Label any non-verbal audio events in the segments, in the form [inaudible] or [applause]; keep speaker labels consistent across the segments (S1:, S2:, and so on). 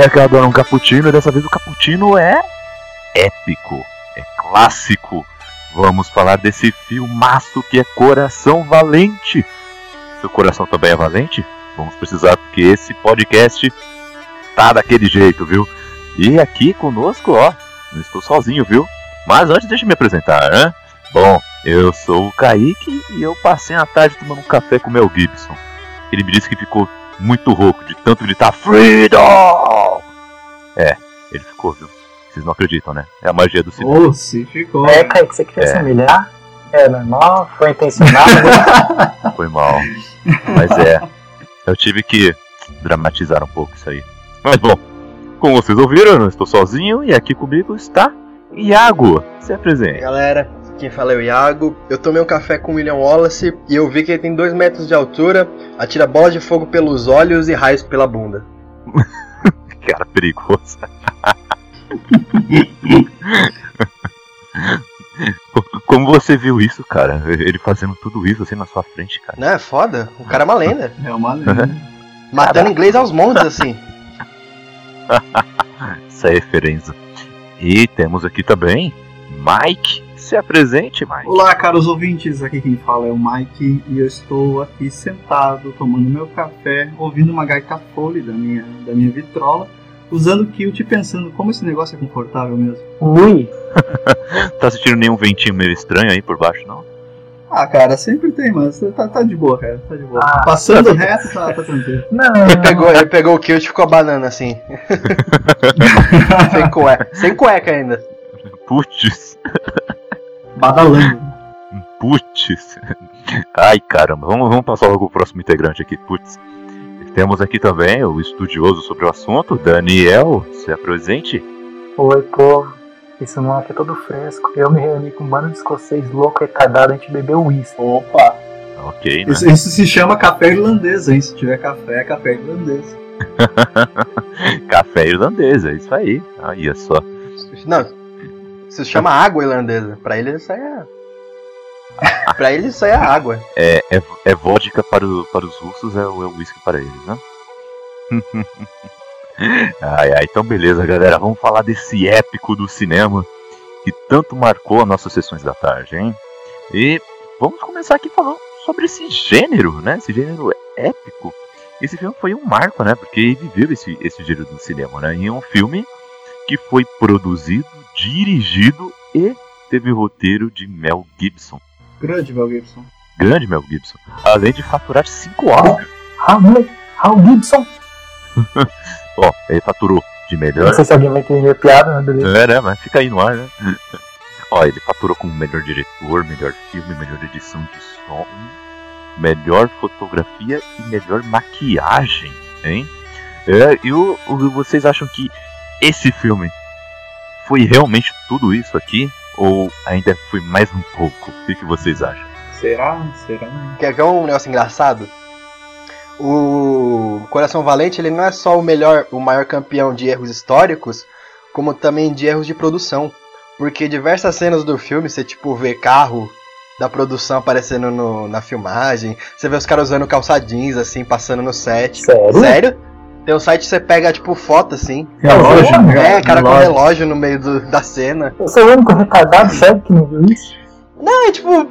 S1: Galera que adora um cappuccino, e dessa vez o cappuccino é épico, é clássico. Vamos falar desse filmaço que é Coração Valente. Seu coração também é valente? Vamos precisar porque esse podcast tá daquele jeito, viu? E aqui conosco, ó, não estou sozinho, viu? Mas antes deixa eu me apresentar, né? Bom, eu sou o Kaique e eu passei a tarde tomando um café com o Mel Gibson. Ele me disse que ficou muito rouco de tanto gritar Freedom! É, ele ficou, viu? Vocês não acreditam, né? É a magia do cinema.
S2: Oh, se ficou.
S3: É, Kaique, você queria
S1: É.
S3: se humilhar? É normal, foi intencionado. [laughs]
S1: Foi mal. Mas é, eu tive que dramatizar um pouco isso aí. Mas bom, como vocês ouviram, eu não estou sozinho e aqui comigo está Iago. Se apresente.
S4: Galera, quem fala é o Iago. Eu tomei um café com o William Wallace e eu vi que ele tem 2 metros de altura, atira bola de fogo pelos olhos e raios pela bunda. [laughs]
S1: Cara, perigoso. [laughs] Como você viu isso, cara? Ele fazendo tudo isso assim na sua frente, cara.
S4: Não é foda? O cara é uma lenda.
S2: É uma lenda.
S4: Matando inglês aos montes, assim. [laughs]
S1: Essa é referência. E temos aqui também Mike. Se apresente, Mike.
S2: Olá, caros ouvintes. Aqui quem fala é o Mike e eu estou aqui sentado tomando meu café, ouvindo uma gaita fole da minha, da minha vitrola, usando kilt e pensando como esse negócio é confortável mesmo.
S3: Ui, [laughs]
S1: Tá sentindo nenhum ventinho meio estranho aí por baixo, não?
S2: Ah, cara, sempre tem, mas tá, tá de boa, cara. Tá de boa.
S3: Ah,
S2: Passando reto, tá, tá tranquilo. [laughs]
S3: não.
S4: Ele pegou, ele pegou o kilt e ficou banana assim. [laughs] sem cueca. Sem cueca ainda.
S1: Putz,
S2: Badalando.
S1: putz. Ai, caramba. Vamos, vamos passar logo o próximo integrante aqui. Putz. Temos aqui também o estudioso sobre o assunto, Daniel. Se apresente.
S3: Oi, povo. Isso não aqui é todo fresco. Eu me reuni com um bando de escocês louco, retardado, a gente bebeu uísque.
S2: Opa!
S1: Ok, né?
S2: Isso, isso se chama café irlandês, hein? Se tiver café, é café irlandês. [laughs]
S1: Café irlandês, é isso aí. Aí é só.
S4: Não. Isso se chama água irlandesa. Pra ele isso aí é. [laughs] pra ele isso aí é água.
S1: É, é, é vodka para, o- para os russos, é o é whisky para eles, né? [laughs] ai, ai, então beleza, galera. Vamos falar desse épico do cinema que tanto marcou as nossas sessões da tarde, hein? E vamos começar aqui falando sobre esse gênero, né? Esse gênero épico. Esse filme foi um marco, né? Porque ele viveu esse, esse gênero do cinema, né? E é um filme que foi produzido, dirigido e teve o roteiro de Mel Gibson.
S2: Grande, Mel Gibson.
S1: Grande Mel Gibson. Além de faturar 5 Oscars.
S3: Raul, Raul Gibson. [laughs]
S1: Ó, ele faturou de
S3: Não
S1: melhor.
S3: sei se alguém vai entender piada, né? Beleza.
S1: É, né? Mas fica aí no ar, né? [laughs] Ó, ele faturou como melhor diretor, melhor filme, melhor edição de som, melhor fotografia e melhor maquiagem, hein? É, e o, o- vocês acham que esse filme foi realmente tudo isso aqui? Ou ainda foi mais um pouco? O que, que vocês acham?
S2: Será? Será?
S4: Quer ver um negócio engraçado? O Coração Valente ele não é só o melhor, o maior campeão de erros históricos, como também de erros de produção. Porque diversas cenas do filme, você tipo vê carro da produção aparecendo no- na filmagem, você vê os caras usando calça jeans assim, passando no set.
S3: Sério?
S4: Sério? Tem um site que você pega tipo foto assim.
S2: Relógio, né?
S4: É, cara com
S2: Relógio.
S4: relógio no meio do- da cena.
S3: Eu sou o único retardado, sério, que não viu isso?
S4: Não, é tipo,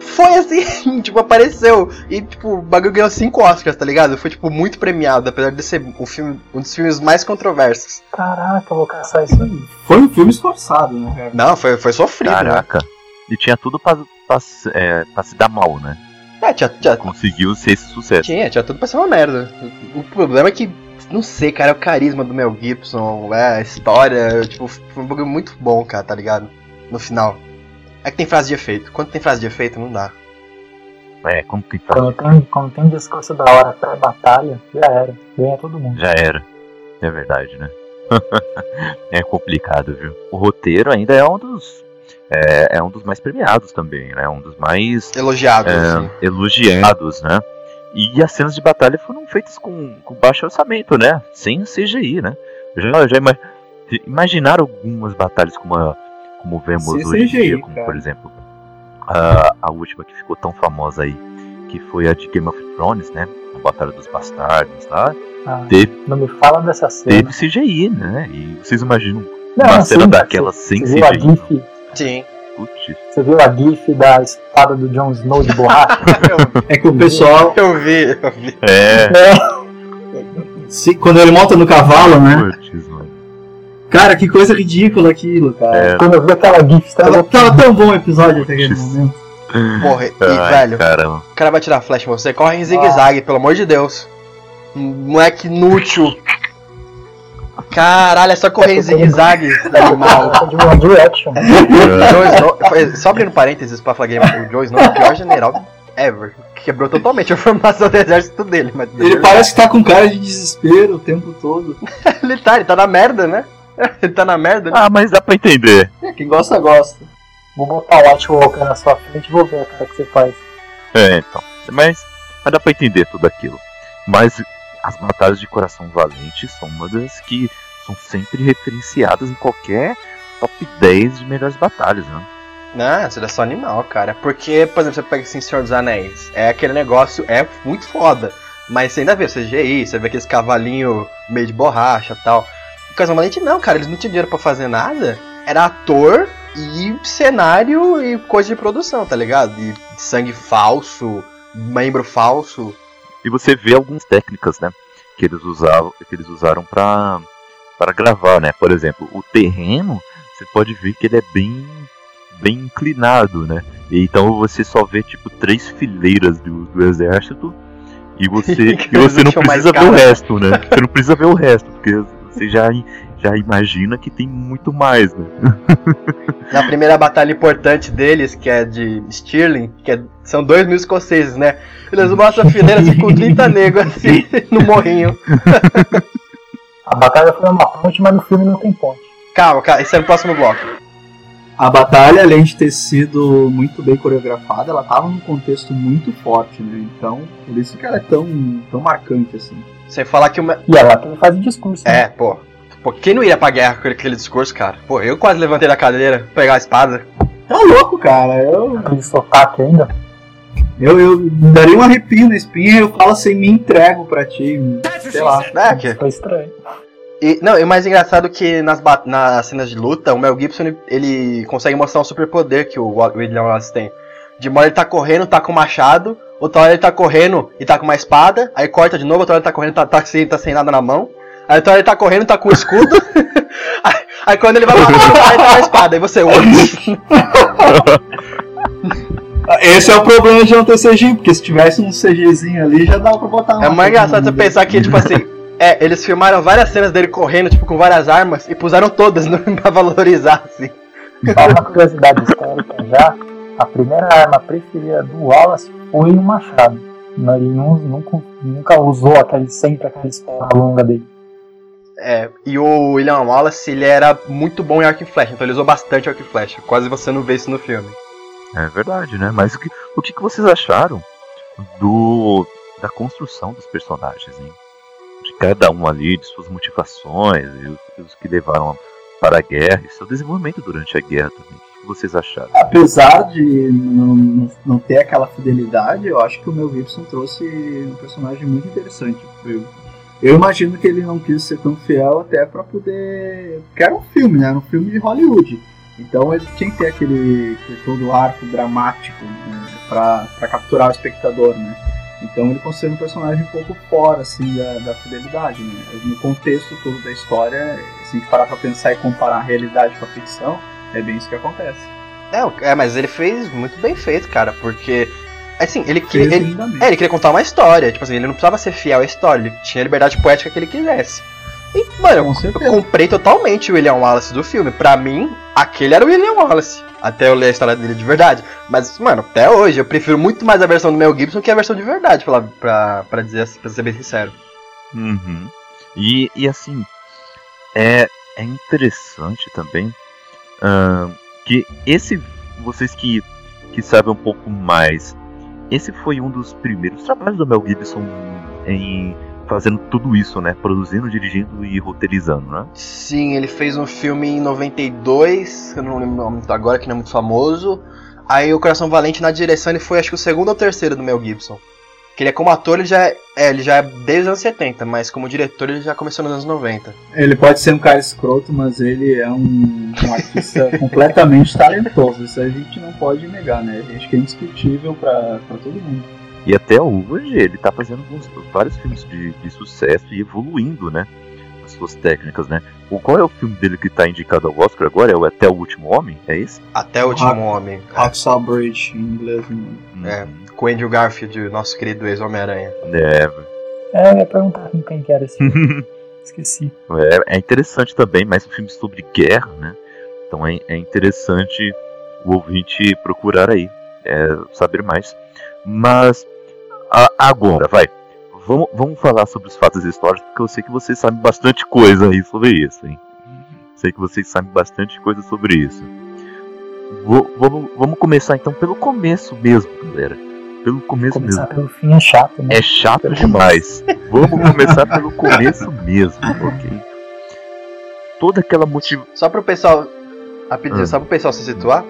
S4: foi assim, [laughs] tipo, apareceu. E, tipo, o bagulho ganhou 5 Oscars, tá ligado? Foi, tipo, muito premiado, apesar de ser um, filme, um dos filmes mais controversos.
S3: Caraca, eu vou caçar isso aí.
S2: Foi um filme esforçado, né, cara?
S4: Não, foi, foi sofrido, né?
S1: Caraca. E tinha tudo pra, pra, se- é, pra se dar mal, né?
S4: É, tinha, tinha,
S1: Conseguiu ser esse sucesso.
S4: tinha, tinha tudo pra ser uma merda. O problema é que, não sei, cara, é o carisma do Mel Gibson, é, a história, tipo, foi um bagulho muito bom, cara, tá ligado? No final. É que tem frase de efeito. Quando tem frase de efeito, não dá.
S1: É, como que faz?
S3: Quando tem, quando tem discurso da hora pré-batalha, já era. Ganha todo mundo.
S1: Já era. É verdade, né? [laughs] é complicado, viu? O roteiro ainda é um dos. É, é um dos mais premiados também, né? Um dos mais
S4: Elogiado,
S1: é,
S4: assim.
S1: elogiados, né? E as cenas de batalha foram feitas com, com baixo orçamento, né? Sem CGI, né? Já, já ima- imaginaram algumas batalhas como, a- como vemos
S2: Sem
S1: hoje em
S2: CGI,
S1: dia, como
S2: cara.
S1: por exemplo a, a última que ficou tão famosa aí, que foi a de Game of Thrones, né? A Batalha dos Bastardos lá.
S3: Ah,
S1: Teve-
S3: Não me fala dessa cena.
S1: Teve CGI, né? E vocês imaginam
S3: Não,
S1: uma cena daquela sem CGI?
S4: Sim.
S1: Putz.
S3: Você viu a gif da espada do Jon Snow de borracha? [laughs]
S2: É que o pessoal,
S4: Eu vi, eu vi.
S1: É,
S3: é,
S2: se, quando ele monta no cavalo, né?
S1: putz, mano.
S2: Cara, que coisa ridícula aquilo, cara.
S1: É.
S3: quando eu vi aquela gif,
S2: Tava,
S3: tava
S2: tava tão bom o episódio até aquele momento.
S4: Porra, e
S1: Ai,
S4: velho,
S1: caramba.
S4: o cara vai tirar flash em você, corre em zigue-zague, pelo amor de Deus. Moleque inútil. Caralho, é só correr em zigue-zague, animal. [laughs] [laughs]
S1: É.
S4: Joe só abrindo parênteses pra falar game, o Joe Snow é o pior general ever. Quebrou totalmente a formação do exército dele, mas
S2: Ele parece que tá com cara de desespero o tempo todo. [laughs]
S4: ele tá, ele tá na merda, né? Ele tá na merda.
S1: Ah, mas dá pra entender.
S2: Quem gosta, gosta.
S3: Vou botar o White Walker na sua frente e vou ver a cara que você faz.
S1: É, então. Mas, mas dá pra entender tudo aquilo. Mas as batalhas de coração valente são uma das que são sempre referenciadas em qualquer top 10 de melhores batalhas, né?
S4: Não, isso é só animal, cara. Porque, por exemplo, você pega assim Senhor dos Anéis. É aquele negócio, é muito foda. Mas você ainda vê o CGI, você vê aqueles cavalinhos meio de borracha e tal. O Valente não, cara, eles não tinham dinheiro pra fazer nada. Era ator e cenário e coisa de produção, tá ligado? E sangue falso, membro falso.
S1: E você vê algumas técnicas, né? Que eles usavam, que eles usaram pra, para gravar, né? Por exemplo, o terreno, você pode ver que ele é bem, bem inclinado, né? E então você só vê tipo três fileiras do, do exército e você, [laughs] e você não precisa ver o resto, né? Você não precisa ver o resto, porque você já, já imagina que tem muito mais, né? [laughs]
S4: Na primeira batalha importante deles, que é de Stirling, que é- são dois mil escoceses, né? Eles mostram a fileira assim, com 30 [laughs] negros assim, [laughs] no morrinho.
S3: A batalha foi uma ponte, mas no filme não tem ponte.
S4: Calma, calma, esse é no próximo bloco.
S2: A batalha, além de ter sido muito bem coreografada, ela tava num contexto muito forte, né? Então, por isso que ela é tão, tão marcante assim.
S4: Você falar que uma.
S3: E ela também faz o discurso. né?
S4: É, pô. Pô, quem não iria pra guerra com aquele discurso, cara? Pô, eu quase levantei da cadeira, pegar a espada.
S2: Tá louco, cara. Eu,
S3: Aquele sotaque ainda.
S2: eu, eu daria um arrepio na espinha eu falo assim, me entrego pra ti. Sei lá.
S4: É, que.
S3: Foi estranho.
S4: E, não, e o mais engraçado é que nas, nas cenas de luta, o Mel Gibson ele, ele consegue mostrar um superpoder que o William Wallace tem. De uma hora ele tá correndo, tá com o machado, outra hora ele tá correndo e tá com uma espada, aí corta de novo, outra hora ele tá correndo, tá, tá, sem, tá sem nada na mão. Aí hora ele tá correndo, tá com o escudo. [laughs] aí, aí quando ele vai pra lutar, ele tá com a espada. Aí você. [laughs]
S2: Esse é o problema de não ter CG, porque se tivesse um CGzinho ali, já dava pra botar uma
S4: É mais engraçado você pensar que, tipo assim, [laughs] é, eles filmaram várias cenas dele correndo, tipo, com várias armas, e puseram todas no, pra valorizar, assim.
S3: Só uma curiosidade histórica já. A primeira arma preferida do Wallace foi um machado. Ele não- nunca, nunca usou aquele, sempre aquela espada longa dele.
S4: É, e o William Wallace, ele era muito bom em arco e flecha, então ele usou bastante arco e flecha. Quase você não vê isso no filme.
S1: É verdade, né? Mas o que, o que vocês acharam do da construção dos personagens, hein? De cada um ali, de suas motivações, e os, os que levaram para a guerra, e seu desenvolvimento durante a guerra também. O que vocês acharam?
S2: Apesar de não, não- ter aquela fidelidade, eu acho que o Mel Gibson trouxe um personagem muito interessante. Eu, eu imagino que ele não quis ser tão fiel até pra poder. Porque era um filme, né? Era um filme de Hollywood. Então ele tinha que ter aquele, todo arco dramático né? pra capturar o espectador, né? Então ele considera um personagem um pouco fora assim da, da fidelidade, né? No contexto todo da história, se a gente parar pra pensar e comparar a realidade com a ficção, é bem isso que acontece.
S4: Não, é, mas ele fez muito bem feito, cara, porque. Assim, ele queria. Ele, é, ele queria contar uma história. Tipo assim, ele não precisava ser fiel à história, ele tinha a liberdade poética que ele quisesse. E, mano,
S2: Com
S4: eu
S2: certeza.
S4: comprei totalmente o William Wallace do filme. Pra mim, aquele era o William Wallace. Até eu ler a história dele de verdade. Mas, mano, até hoje eu prefiro muito mais a versão do Mel Gibson que a versão de verdade, pra, pra, pra dizer assim, pra ser bem sincero.
S1: Uhum. E, e assim, é, é interessante também ahn, que esse, vocês que, que sabem um pouco mais, esse foi um dos primeiros trabalhos do Mel Gibson em fazendo tudo isso, né? Produzindo, dirigindo e roteirizando, né?
S4: Sim, ele fez um filme em 92, que eu não lembro agora, que não é muito famoso. Aí o Coração Valente na direção ele foi acho que o segundo ou terceiro do Mel Gibson. Que ele é como ator, ele já é, é, ele já é desde os anos 70, mas como diretor ele já começou nos anos 90.
S2: Ele pode ser um cara escroto, mas ele é um, um artista [laughs] completamente talentoso. Isso a gente não pode negar, né? Acho que é indiscutível pra, pra todo mundo.
S1: E até hoje ele tá fazendo alguns- vários filmes de, de sucesso e evoluindo, né? As suas técnicas, né? O, qual é o filme dele que tá indicado ao Oscar agora? É o Até o Último Homem? É esse?
S4: Até o último homem.
S2: Hacksaw Bridge, em inglês. né?
S4: É. Com o Andrew Garfield, nosso querido ex-Homem-Aranha.
S1: É,
S3: É, eu ia perguntar com quem que era esse filme. [laughs] Esqueci.
S1: é, é interessante também, mais um filme sobre guerra, né? Então é, é interessante o ouvinte procurar aí, é, saber mais. Mas a- agora, vai. Vamos, vamos falar sobre os fatos históricos, porque eu sei que vocês sabem bastante coisa aí sobre isso, hein? Sei que vocês sabem bastante coisa sobre isso. Vou- vamos, vamos começar então pelo começo mesmo, galera. Pelo começo mesmo.
S3: Começar pelo fim é chato, né?
S1: É chato demais. [laughs] Vamos começar pelo começo mesmo, ok? Toda aquela motivação.
S4: Só pro pessoal. Rapidinho,
S1: Hum.
S4: só pro pessoal se situar.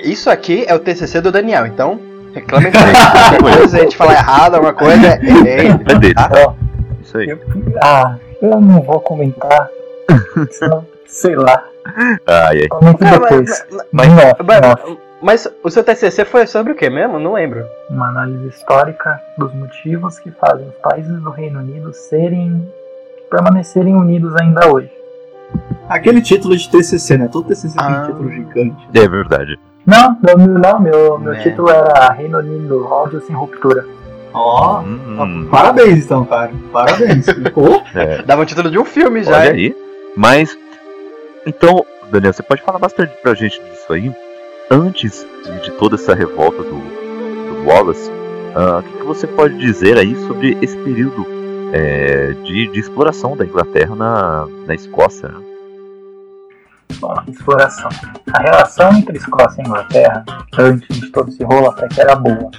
S4: Isso aqui é o TCC do Daniel, então. Reclame pra [laughs] ele. Depois a gente falar errado, alguma coisa, é ele.
S1: É dele.
S4: tá?
S3: Ó,
S1: Isso aí.
S3: eu, ah, eu não vou comentar. [laughs] senão, sei lá.
S1: Ai, ai.
S3: Comento
S4: Cara,
S3: depois.
S4: mas,
S1: Mas-
S4: mas-
S3: off.
S4: Mas o seu TCC foi sobre o que mesmo? Não lembro.
S3: Uma análise histórica dos motivos que fazem os países do Reino Unido serem. permanecerem unidos ainda hoje.
S2: Aquele título de TCC, né? Todo TCC tem
S4: Ah.
S2: um título gigante.
S1: É verdade.
S3: Não, meu, não, meu, meu
S4: Né.
S3: título era Reino Unido, áudio sem ruptura.
S2: Ó,
S1: Hum,
S2: parabéns então, cara. Parabéns. [laughs] Ficou?
S1: é,
S4: Dava um título de um filme já.
S1: olha
S4: hein?
S1: aí. Mas, então, Daniel, você pode falar bastante pra gente disso aí? Antes de, toda essa revolta do, do Wallace, ah, o que, que você pode dizer aí sobre esse período é, de, de exploração da Inglaterra na, na Escócia? né?
S3: Bom, exploração. A relação entre Escócia e Inglaterra, antes de todo esse rolo, até que era boa.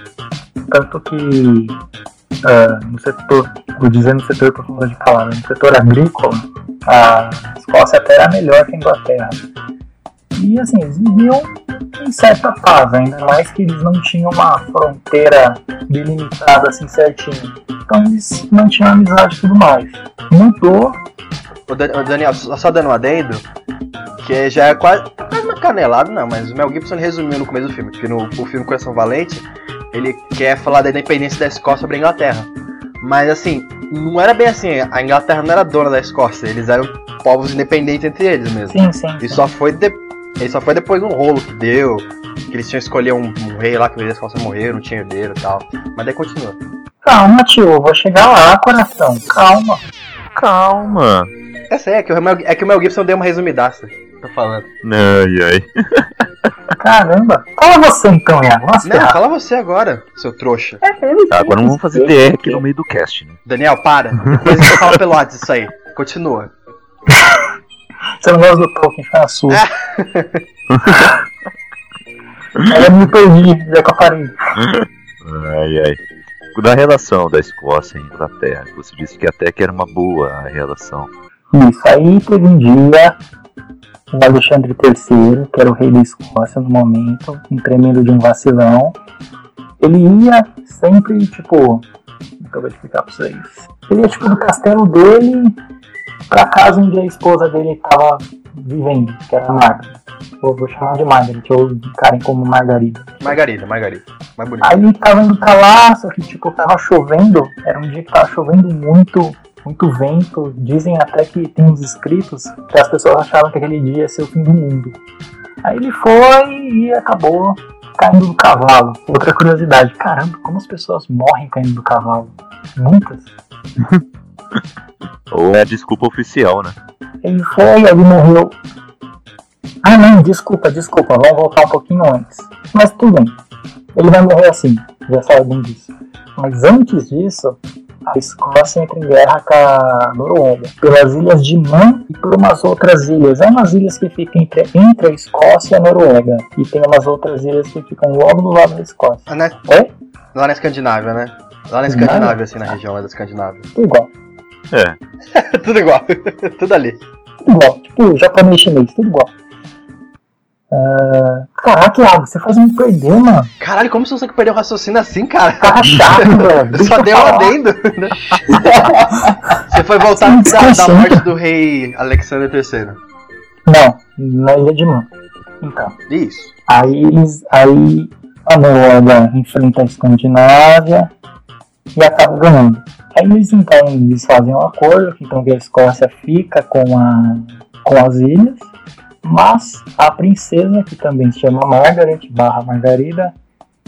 S3: Tanto que ah, no setor, vou dizer no setor por falta de palavra, no setor agrícola, a Escócia até era melhor que a Inglaterra. E assim, eles viviam em certa paz, ainda mais que eles não tinham uma fronteira delimitada assim certinho. Então eles mantinham a amizade e tudo mais. Mudou
S4: O, Dan- o Daniel, só, dando um adendo, que já é quase, quase uma canelada, não, mas o Mel Gibson resumiu no começo do filme, porque no o filme Coração Valente, ele quer falar da independência da Escócia sobre a Inglaterra. Mas assim, não era bem assim, a Inglaterra não era dona da Escócia, eles eram povos independentes entre eles mesmo.
S3: Sim, sim.
S4: E só foi, de... e só foi depois de um rolo que deu, que eles tinham escolher um, um rei lá, que o rei da Escócia morreu, não tinha herdeiro e tal. Mas daí continua.
S3: Calma, tio, vou chegar lá, coração. Calma.
S1: Calma!
S4: Essa aí é que o Mel, é que o Mel Gibson deu uma resumidaça. Tô falando.
S1: Ai, ai. [laughs]
S3: Caramba. Fala você então, Iago. Nossa,
S4: Não, fala você agora, seu trouxa.
S1: Tá, agora não vamos fazer DR aqui no meio do cast, né?
S4: Daniel, para. Depois a gente fala pelo WhatsApp isso aí. Continua. [laughs]
S3: Você não gosta do Tolkien, fica na sua. [laughs] Aí eu me perdi, já que eu parei.
S1: Ai, ai. Da relação da Escócia e Inglaterra, você disse que até que era uma boa a relação.
S3: Isso, aí teve um dia o Alexandre III, que era o rei da Escócia no momento, um tremendo de um vacilão. Ele ia sempre, tipo. Eu vou explicar pra vocês? Ele ia, tipo, do castelo dele pra casa onde a esposa dele tava vivendo, que era a Margaret. Vou, vou chamar de Margaret, ou encarem como Margarida.
S4: Margarida, Margarida. Mais bonito.
S3: Aí ele tava indo pra lá, só que tipo, tava chovendo, era um dia que tava chovendo muito, muito vento. Dizem até que tem uns escritos que as pessoas achavam que aquele dia ia ser o fim do mundo. Aí ele foi e acabou caindo do cavalo. Outra curiosidade, caramba, como as pessoas morrem caindo do cavalo? Muitas. [laughs]
S1: Ou é a desculpa oficial, né?
S3: Ele foi, ele morreu. Ah não, desculpa, desculpa, vamos voltar um pouquinho antes. Mas tudo bem. Ele vai morrer assim, já sabem disso. Mas antes disso, a Escócia entra em guerra com a Noruega. Pelas ilhas de Man e por umas outras ilhas. É umas ilhas que ficam entre, entre a Escócia e a Noruega. E tem umas outras ilhas que ficam logo do lado da Escócia.
S4: Ah, né?
S3: Oi?
S4: Lá na Escandinávia, né? Lá na
S3: Escandinávia?
S4: Assim, na região lá da Escandinávia.
S3: Tudo igual.
S1: É. [laughs]
S4: Tudo igual. [laughs] Tudo ali.
S3: Tudo igual. Tipo, japonês e chinês, tudo igual. Uh, caraca, Iago, você faz me perder, mano.
S4: Caralho, como você consegue perder o raciocínio assim, cara?
S3: Tá [laughs] chato, velho.
S4: Eu só dei um adendo. né? você foi voltar da, da morte do rei Alexander III.
S3: Não, na Ilha de Man. Então,
S4: Isso.
S3: aí eles. Aí a Noruega enfrenta a Escandinávia e acaba ganhando. Aí eles então eles fazem um acordo, então que a Escócia fica com, a, com as ilhas, mas a princesa, que também se chama Margaret, barra Margarida,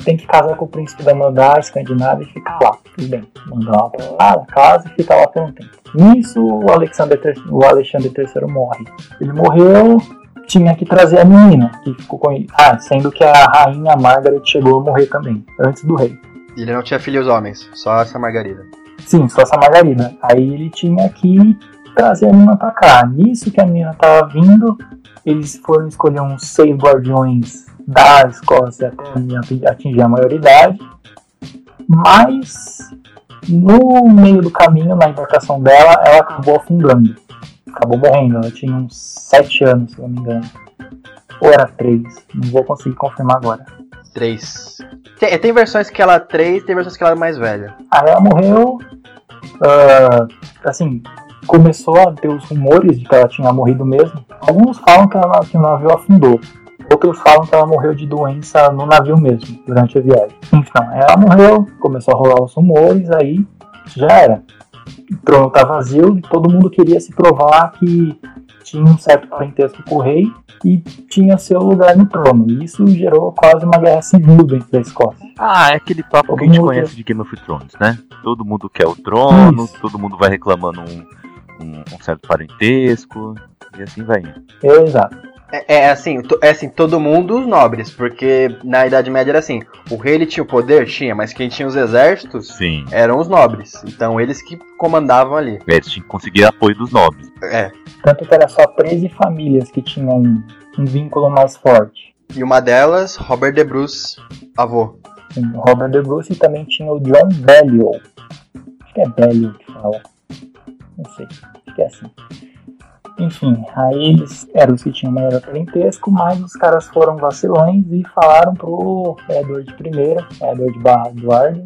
S3: tem que casar com o príncipe da da Escandinávia e ficar lá. Tudo bem, manda lá pra lá, casa e fica lá por um tempo. Nisso, o Alexander, III o Alexandre III morre. Ele morreu, tinha que trazer a menina, que ficou com ele. Ah, sendo que a rainha Margaret chegou a morrer também, antes do rei.
S4: Ele não tinha filhos homens, só essa Margarida.
S3: Sim, só essa Margarida. Aí ele tinha que trazer a menina pra cá. Nisso que a menina tava vindo, eles foram escolher uns seis guardiões da Escócia até a menina atingir a maioridade. Mas no meio do caminho, na embarcação dela, ela acabou afundando. Acabou morrendo. Ela tinha uns sete anos, se eu não me engano. Ou era três, não vou conseguir confirmar agora.
S4: Três. Tem, tem versões que ela é três, tem versões que ela é mais velha.
S3: Aí ela morreu. ah, assim, começou a ter os rumores de que ela tinha morrido mesmo. Alguns falam que, ela, que o navio afundou. Outros falam que ela morreu de doença no navio mesmo, durante a viagem. Então, ela morreu, começou a rolar os rumores, aí já era. O trono tá vazio e todo mundo queria se provar que tinha um certo parentesco com o rei e tinha seu lugar no trono. E isso gerou quase uma guerra civil dentro da Escócia.
S1: Ah, é aquele papo
S3: Todo
S1: que a gente
S3: mundo
S1: conhece de Game of Thrones, né? Todo mundo quer o trono,
S3: Isso.
S1: todo mundo vai reclamando um, um- um certo parentesco, e assim vai indo.
S3: Exato.
S4: É, é assim, é assim, todo mundo os nobres, porque na Idade Média era assim, o rei ele tinha o poder? Tinha, mas quem tinha os exércitos
S1: Sim.
S4: eram os nobres. Então eles que comandavam ali.
S1: É, Eles tinham que conseguir apoio dos nobres.
S4: É.
S3: Tanto que era só 13 famílias que tinham um, um vínculo mais forte.
S4: E uma delas, Robert de Bruce, avô.
S3: O Robert de Bruce e também tinha o John Balliol. Acho que é Balliol que fala. Não sei. Acho que é assim. Enfim, aí eles eram os que tinham maior parentesco, mas os caras foram vacilões e falaram pro Edward I, Edward barra Eduardo,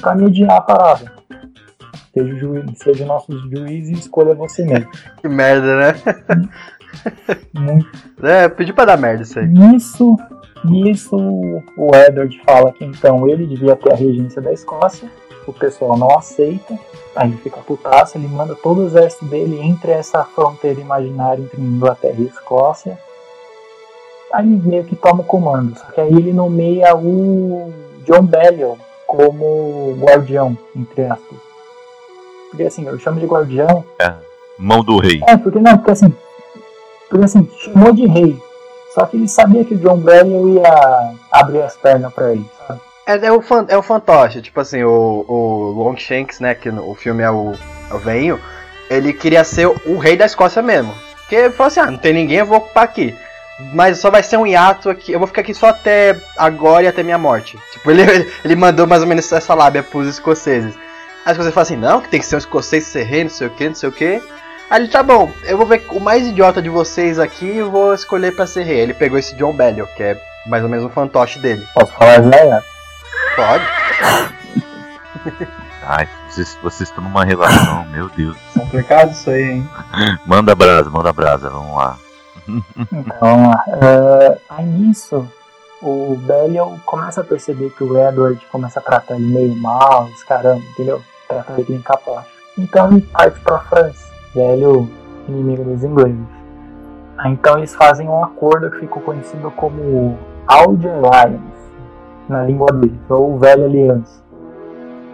S3: pra mediar a parada. Seja o, juiz, seja o nosso juiz e escolha você mesmo. [laughs]
S4: Que merda, né?
S3: Muito [laughs]
S4: É, pedi pra dar merda isso aí.
S3: Nisso, nisso, o Edward fala que então ele devia ter a regência da Escócia, o pessoal não aceita, aí ele fica putaço, ele manda todo o exército dele entre essa fronteira imaginária entre Inglaterra e Escócia. Aí meio que toma o comando, só que aí ele nomeia o John Balliol como guardião, entre aspas. Porque assim, eu chamo de guardião
S1: Mão do rei.
S3: é, porque não, porque assim, porque assim, chamou de rei. Só que ele sabia que o John Balliol ia abrir as pernas pra ele, sabe?
S4: É, é o, fan, é fantoche, tipo assim, o, o Longshanks, né, que no, o filme é o, é o veinho, ele queria ser o, o rei da Escócia mesmo. Porque ele falou assim, ah, não tem ninguém, eu vou ocupar aqui. Mas só vai ser um hiato aqui, eu vou ficar aqui só até agora e até minha morte. Tipo, ele, [laughs] ele mandou mais ou menos essa lábia pros escoceses. Aí os escoceses falam assim, não, que tem que ser um escocês ser rei, não sei o que, não sei o que. Aí ele, tá bom, eu vou ver o mais idiota de vocês aqui e vou escolher pra ser rei. Ele pegou esse John Balliol, que é mais ou menos um fantoche dele.
S3: Posso falar já, é?
S4: Pode. [laughs]
S1: Ai, vocês, vocês estão numa relação, meu Deus.
S2: Complicado isso aí, hein? [laughs]
S1: Manda brasa, manda brasa, vamos lá.
S3: Então, vamos lá. É, aí nisso, o Balliol começa a perceber que o Edward começa a tratar ele meio mal, os caramba, entendeu? Tratar ele incapaz. Então ele parte pra França, velho inimigo dos ingleses. Aí, então eles fazem um acordo que ficou conhecido como Alge Alliance, na língua deles, ou Velha Aliança.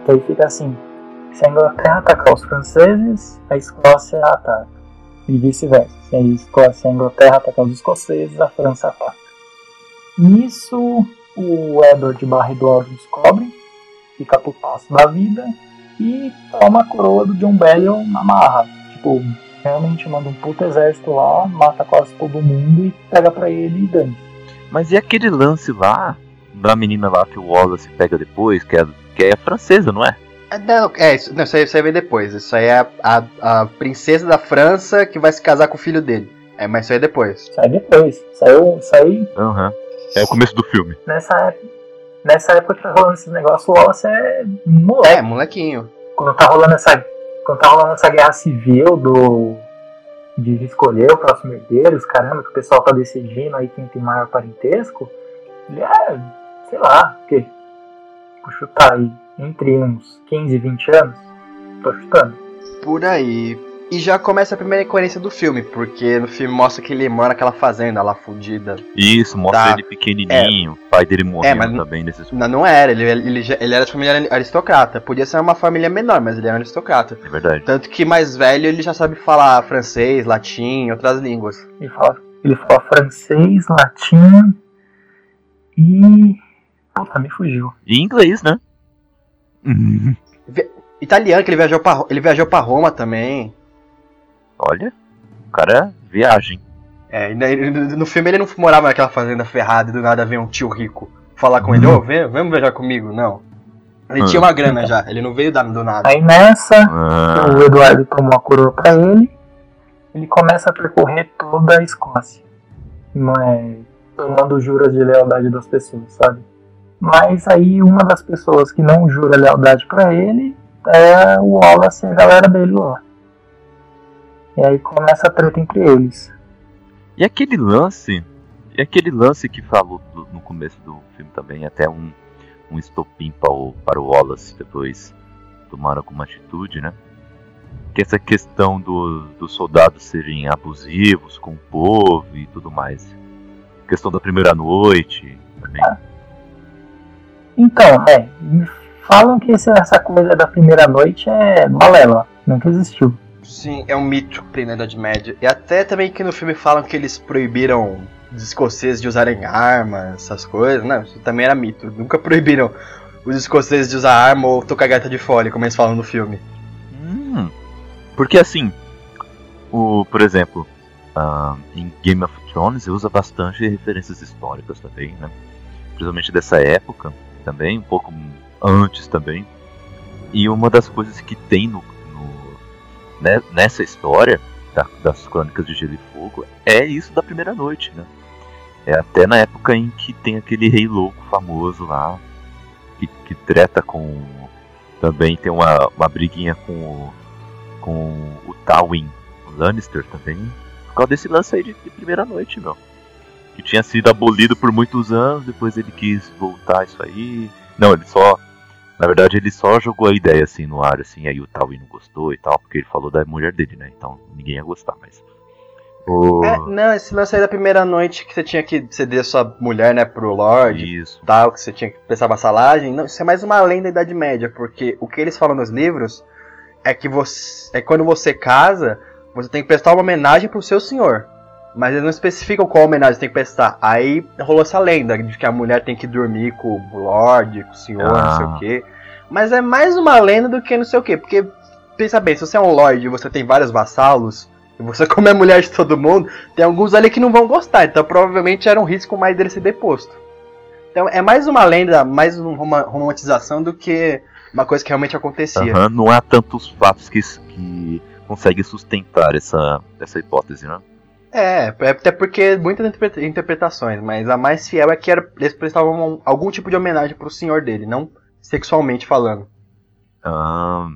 S3: Que aí fica assim, se a Inglaterra atacar os franceses, a Escócia ataca. E vice-versa. Se a Escócia a Inglaterra atacar os escoceses, a França ataca. Nisso, o Edward barra Eduardo descobre, fica putaço da vida e toma a coroa do John Balliol na marra. Tipo, realmente manda um puto exército lá, mata quase todo mundo e pega pra ele e dane.
S1: Mas e aquele lance lá, da menina lá que o Wallace pega depois, que é, que é francesa, não é?
S4: É, Não, é isso, não, isso aí você vê depois. Isso aí é a, a, a princesa da França que vai se casar com o filho dele. É, mas isso aí é depois.
S3: Sai depois. Saiu, saiu
S1: Aham. É o começo do filme.
S3: nessa época. Nessa época que tá rolando esse negócio, o Wallace é moleque.
S4: É, molequinho.
S3: quando tá rolando essa quando tá rolando essa guerra civil do de escolher o próximo herdeiro, os caramba, que o pessoal tá decidindo aí quem tem maior parentesco, ele é, sei lá, o quê? Vou chutar aí, entre uns 15 e 20 anos, tô chutando.
S4: Por aí. E já começa a primeira incoerência do filme, porque no filme mostra que ele mora naquela fazenda lá fudida.
S1: Isso, mostra
S4: Tá.
S1: ele pequenininho, o pai dele morrendo
S4: mas-
S1: também nesses
S4: Não, não era, ele, ele, ele era de família aristocrata. Podia ser uma família menor, mas ele era um aristocrata.
S1: É verdade.
S4: Tanto que mais velho ele já sabe falar francês, latim, outras línguas.
S3: Ele fala, ele fala francês, latim e. Puta, me fugiu.
S1: E inglês, né? Hum,
S4: Italiano, que ele viajou pra, ele viajou pra Roma também.
S1: Olha, o cara é viagem.
S4: É, e no filme ele não morava naquela fazenda ferrada e do nada vem um tio rico falar com ele, ô, vem, vamos viajar comigo. Não. Ele
S1: Hum.
S4: tinha uma grana já, ele não veio do nada.
S3: Aí nessa,
S1: Ah,
S3: o Eduardo tomou a coroa pra ele, ele começa a percorrer toda a Escócia. Não é tomando juras de lealdade das pessoas, sabe? Mas aí uma das pessoas que não jura lealdade pra ele é o Wallace e a galera dele lá. E aí começa a treta entre eles.
S1: E aquele lance, e aquele lance que falou do- no começo do filme também, até um, um estopim para o, para o Wallace depois tomar alguma atitude, né? Que essa questão do- dos soldados serem abusivos com o povo e tudo mais. Questão da primeira noite também.
S3: Então, é, me falam que esse- essa coisa da primeira noite é balela, nunca existiu.
S4: Sim, é um mito que tem na Idade Média. E até também que no filme falam que eles proibiram os escoceses de usarem armas, essas coisas. Não, isso também era mito. Nunca proibiram os escoceses de usar arma ou tocar gaita de fole, como eles falam no filme.
S1: Hum, porque assim, o, por exemplo, ah, em Game of Thrones usa bastante referências históricas também, né? Principalmente dessa época também, um pouco antes também. E uma das coisas que tem no, no- né, nessa história da- das Crônicas de Gelo e Fogo é isso da primeira noite, né? É até na época em que tem aquele rei louco famoso lá, que, que treta com. Também tem uma, uma briguinha com o, com o Tywin Lannister também, por causa desse lance aí de, de primeira noite, meu. Que tinha sido abolido por muitos anos, depois ele quis voltar isso aí. Não, ele só. Na verdade, ele só jogou a ideia assim no ar, assim, aí o Tywin não gostou e tal, porque ele falou da mulher dele, né? Então ninguém ia gostar, mas. O...
S4: É, não, esse lance aí da primeira noite que você tinha que ceder sua mulher, né, pro Lorde
S1: Isso.
S4: tal, que você tinha que prestar vassalagem. Não, isso é mais uma lenda da Idade Média, porque o que eles falam nos livros é que você. É quando você casa, você tem que prestar uma homenagem pro seu senhor. Mas eles não especificam qual homenagem tem que prestar. Aí rolou essa lenda de que a mulher tem que dormir com o Lorde, com o senhor, não sei
S1: Ah.
S4: o quê. Mas é mais uma lenda do que não sei o quê. Porque, pensa bem, se você é um Lorde e você tem vários vassalos, e você [laughs] come a mulher de todo mundo, tem alguns ali que não vão gostar. Então provavelmente era um risco mais dele ser deposto. Então é mais uma lenda, mais uma roma- romantização do que uma coisa que realmente acontecia.
S1: Aham, não há tantos fatos que, que conseguem sustentar essa, essa hipótese, né?
S4: É, é até porque muitas interpreta- interpretações, mas a mais fiel é que era, eles prestavam um- algum tipo de homenagem pro senhor dele, não sexualmente falando.
S1: Ah,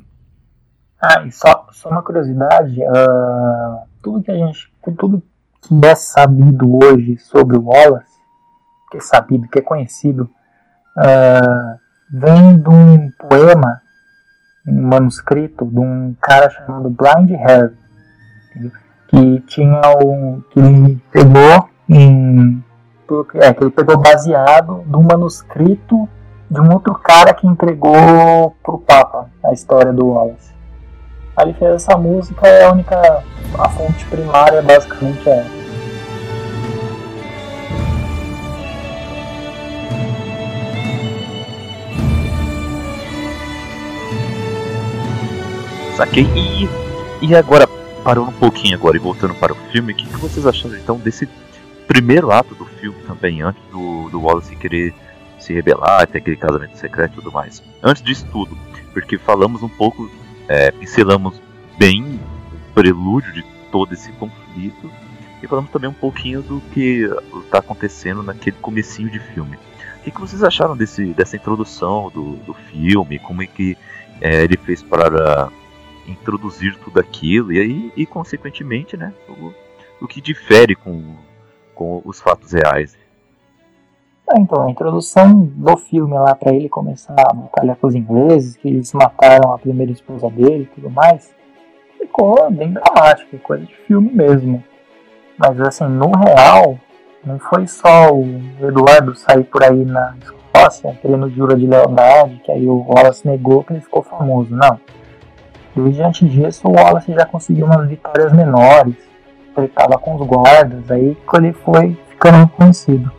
S3: Ah, e só, só uma curiosidade, ah, tudo que a gente, tudo que é sabido hoje sobre o Wallace, que é sabido, que é conhecido, ah, vem de um poema, um manuscrito de um cara chamado Blind Harry, entendeu? Que tinha um, que ele pegou em, é, que ele pegou baseado um manuscrito de um outro cara que entregou pro Papa a história do Wallace. Aí ele fez essa música e a única. a fonte primária basicamente é. essa.
S1: saquei. E, e agora, parando um pouquinho agora e voltando para o filme, o que, que vocês acharam então desse primeiro ato do filme também, antes do, do Wallace querer se rebelar, ter aquele casamento secreto e tudo mais? Antes disso tudo, porque falamos um pouco, é, pincelamos bem o prelúdio de todo esse conflito. e falamos também um pouquinho do que está acontecendo naquele comecinho de filme. O que, que vocês acharam desse, dessa introdução do, do filme? Como é que é, ele fez para introduzir tudo aquilo e aí, e consequentemente, né, o, o que difere com, com os fatos reais?
S3: Ah, então, a introdução do filme lá para ele começar a batalhar com os ingleses, que eles mataram a primeira esposa dele e tudo mais, ficou bem dramático, coisa de filme mesmo. Mas assim, no real, não foi só o Eduardo sair por aí na Escócia querendo jura de lealdade, que aí o Wallace negou que ele ficou famoso, não. Desde antes disso, o Wallace já conseguiu umas vitórias menores, ele estava com os guardas, aí que ele foi ficando conhecido.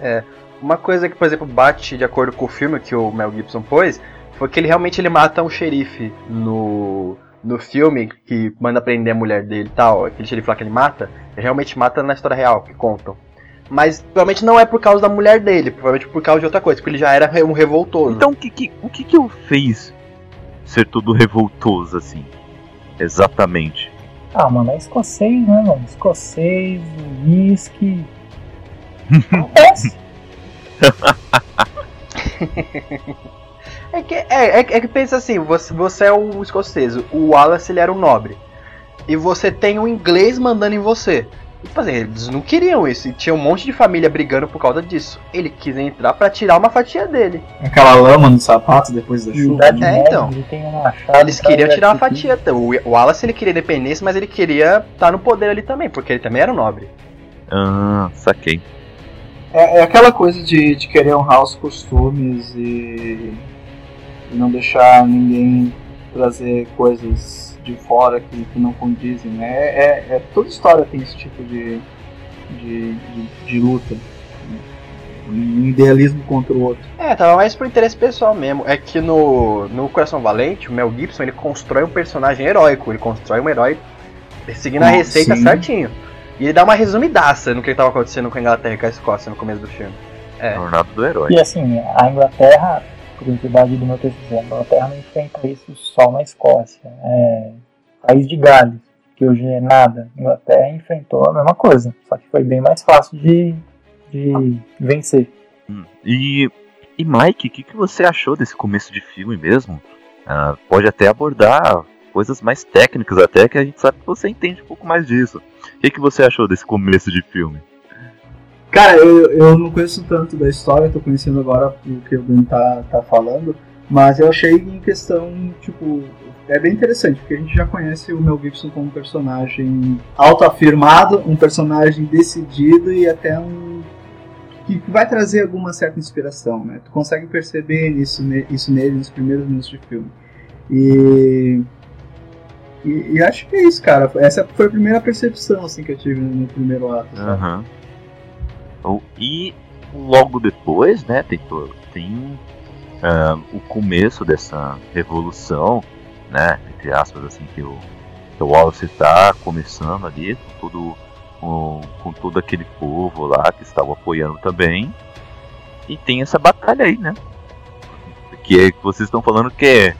S4: É. Uma coisa que, por exemplo, bate de acordo com o filme que o Mel Gibson pôs, foi que ele realmente ele mata um xerife no, no filme que manda prender a mulher dele e tal. Aquele xerife lá que ele mata, ele realmente mata na história real, que contam. Mas provavelmente não é por causa da mulher dele, provavelmente por causa de outra coisa, porque ele já era um revoltoso.
S1: Então o que, que, o que, que eu fez ser tudo revoltoso assim? Exatamente.
S3: Ah, mano, é escocês, né, mano? Escocês, whisky, [laughs] Acontece.
S4: é, que, é, é, é, que pensa assim, você, você é o escocês, o Wallace ele era um nobre. E você tem um inglês mandando em você. Tipo assim, eles não queriam isso. E tinha um monte de família brigando por causa disso. Ele quis entrar para tirar uma fatia dele.
S2: Aquela lama no sapato depois da chuva.
S4: É, então. Eles queriam tirar uma fatia. O Wallace ele queria independência, mas ele queria estar no poder ali também, porque ele também era um nobre.
S1: Ah, saquei.
S2: É, é aquela coisa de, de querer honrar os costumes e, e não deixar ninguém trazer coisas de fora que, que não condizem. Né? É, é, é, toda história tem esse tipo de, de, de, de luta. Um idealismo contra o outro.
S4: É, tava mais por interesse pessoal mesmo. É que no, no Coração Valente, o Mel Gibson ele constrói um personagem heróico. Ele constrói um herói seguindo a receita sim. certinho. E ele dá uma resumidaça no que estava acontecendo com a Inglaterra e com a Escócia no começo do filme.
S1: É. Jornada do herói.
S3: E assim, a Inglaterra, curiosidade do meu texto, a Inglaterra enfrenta isso só na Escócia. É país de Gales, que hoje é nada. A Inglaterra enfrentou a mesma coisa, só que foi bem mais fácil de, de vencer.
S1: Hum. E, e Mike, o que, que você achou desse começo de filme mesmo? Uh, pode até abordar coisas mais técnicas até, que a gente sabe que você entende um pouco mais disso. O que, que você achou desse começo de filme?
S2: Cara, eu, eu não conheço tanto da história, tô conhecendo agora o que o Ben tá, tá falando, mas eu achei em questão, tipo, é bem interessante, porque a gente já conhece o Mel Gibson como um personagem autoafirmado, um personagem decidido e até um. que vai trazer alguma certa inspiração, né? Tu consegue perceber isso, isso nele nos primeiros minutos de filme. E e, e, acho que é isso, cara. Essa foi a primeira percepção assim, que eu tive no primeiro ato.
S1: Uhum. E logo depois, né, tem, tem uh, o começo dessa revolução, né, entre aspas, assim, que o, que o Wallace está começando ali, com todo, com, com todo aquele povo lá que estava apoiando também. E tem essa batalha aí, né? Que é vocês estão falando que é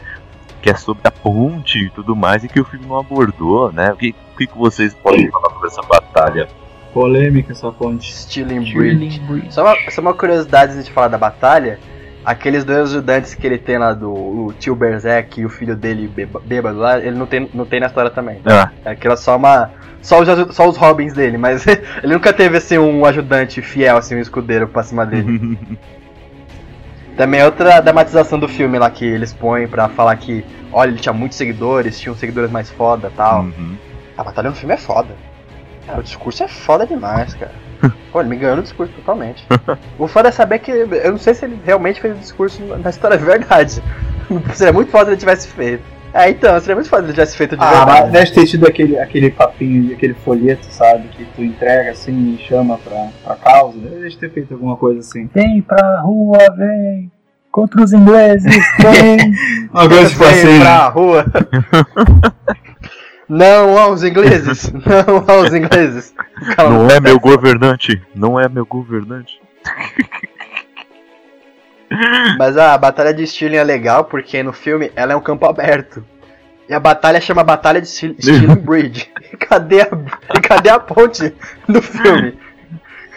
S1: que é sobre a ponte e tudo mais, e que o filme não abordou, né? O que, o que vocês podem falar sobre essa batalha?
S2: Polêmica essa ponte.
S4: Stirling Bridge. Bridge. Só, uma, só uma curiosidade antes de falar da batalha. Aqueles dois ajudantes que ele tem lá do o tio Berserk e o filho dele bêbado lá, ele não tem, não tem na história também.
S1: Ah.
S4: É aquela só uma. Só os, só os Robins dele, mas [laughs] ele nunca teve assim um ajudante fiel, assim, um escudeiro pra cima dele. [laughs] Também é outra dramatização do filme lá que eles põem pra falar que, olha, ele tinha muitos seguidores, tinha uns seguidores mais foda tal. Uhum. A batalha no filme é foda. Cara, o discurso é foda demais, cara. [laughs] Pô, ele me ganhou no discurso totalmente. o foda é saber que. Eu não sei se ele realmente fez o discurso na história [laughs] de verdade. Seria muito foda se ele tivesse feito. É, então, seria muito foda se ele tivesse feito de
S2: ah,
S4: verdade.
S2: Mas deve ter tido aquele, aquele papinho, aquele folheto, sabe? Que tu entrega assim e chama pra, pra causa. Deve ter feito alguma coisa assim.
S3: Vem pra rua, vem! Contra os ingleses, vem! [laughs]
S2: Uma coisa tipo assim.
S4: pra rua! Não aos ingleses! [laughs] Não aos ingleses!
S1: Calma. Não é meu governante! Não é meu governante!
S4: Mas a Batalha de Stirling é legal porque no filme ela é um campo aberto. E a batalha chama Batalha de Stirling [laughs] Bridge. Cadê a, cadê a ponte do filme?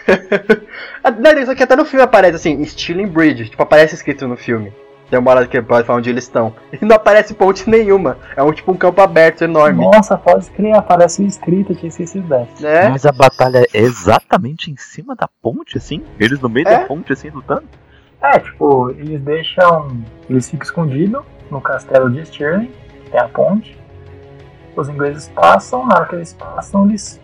S4: [laughs] Não, Isso aqui até no filme aparece assim, Stirling Bridge. Tipo, aparece escrito no filme. Tem uma hora que pode falar onde eles estão. E não aparece ponte nenhuma. É um tipo um campo aberto enorme.
S3: Nossa, pode crer, aparece escrito, tinha esquecido dessa.
S4: Né?
S1: Mas a batalha é exatamente em cima da ponte, assim? Eles no meio
S4: É?
S1: da ponte, assim, lutando?
S3: É, tipo, eles deixam. Eles ficam escondidos no castelo de Stirling, tem a ponte. Os ingleses passam, na hora que eles passam, eles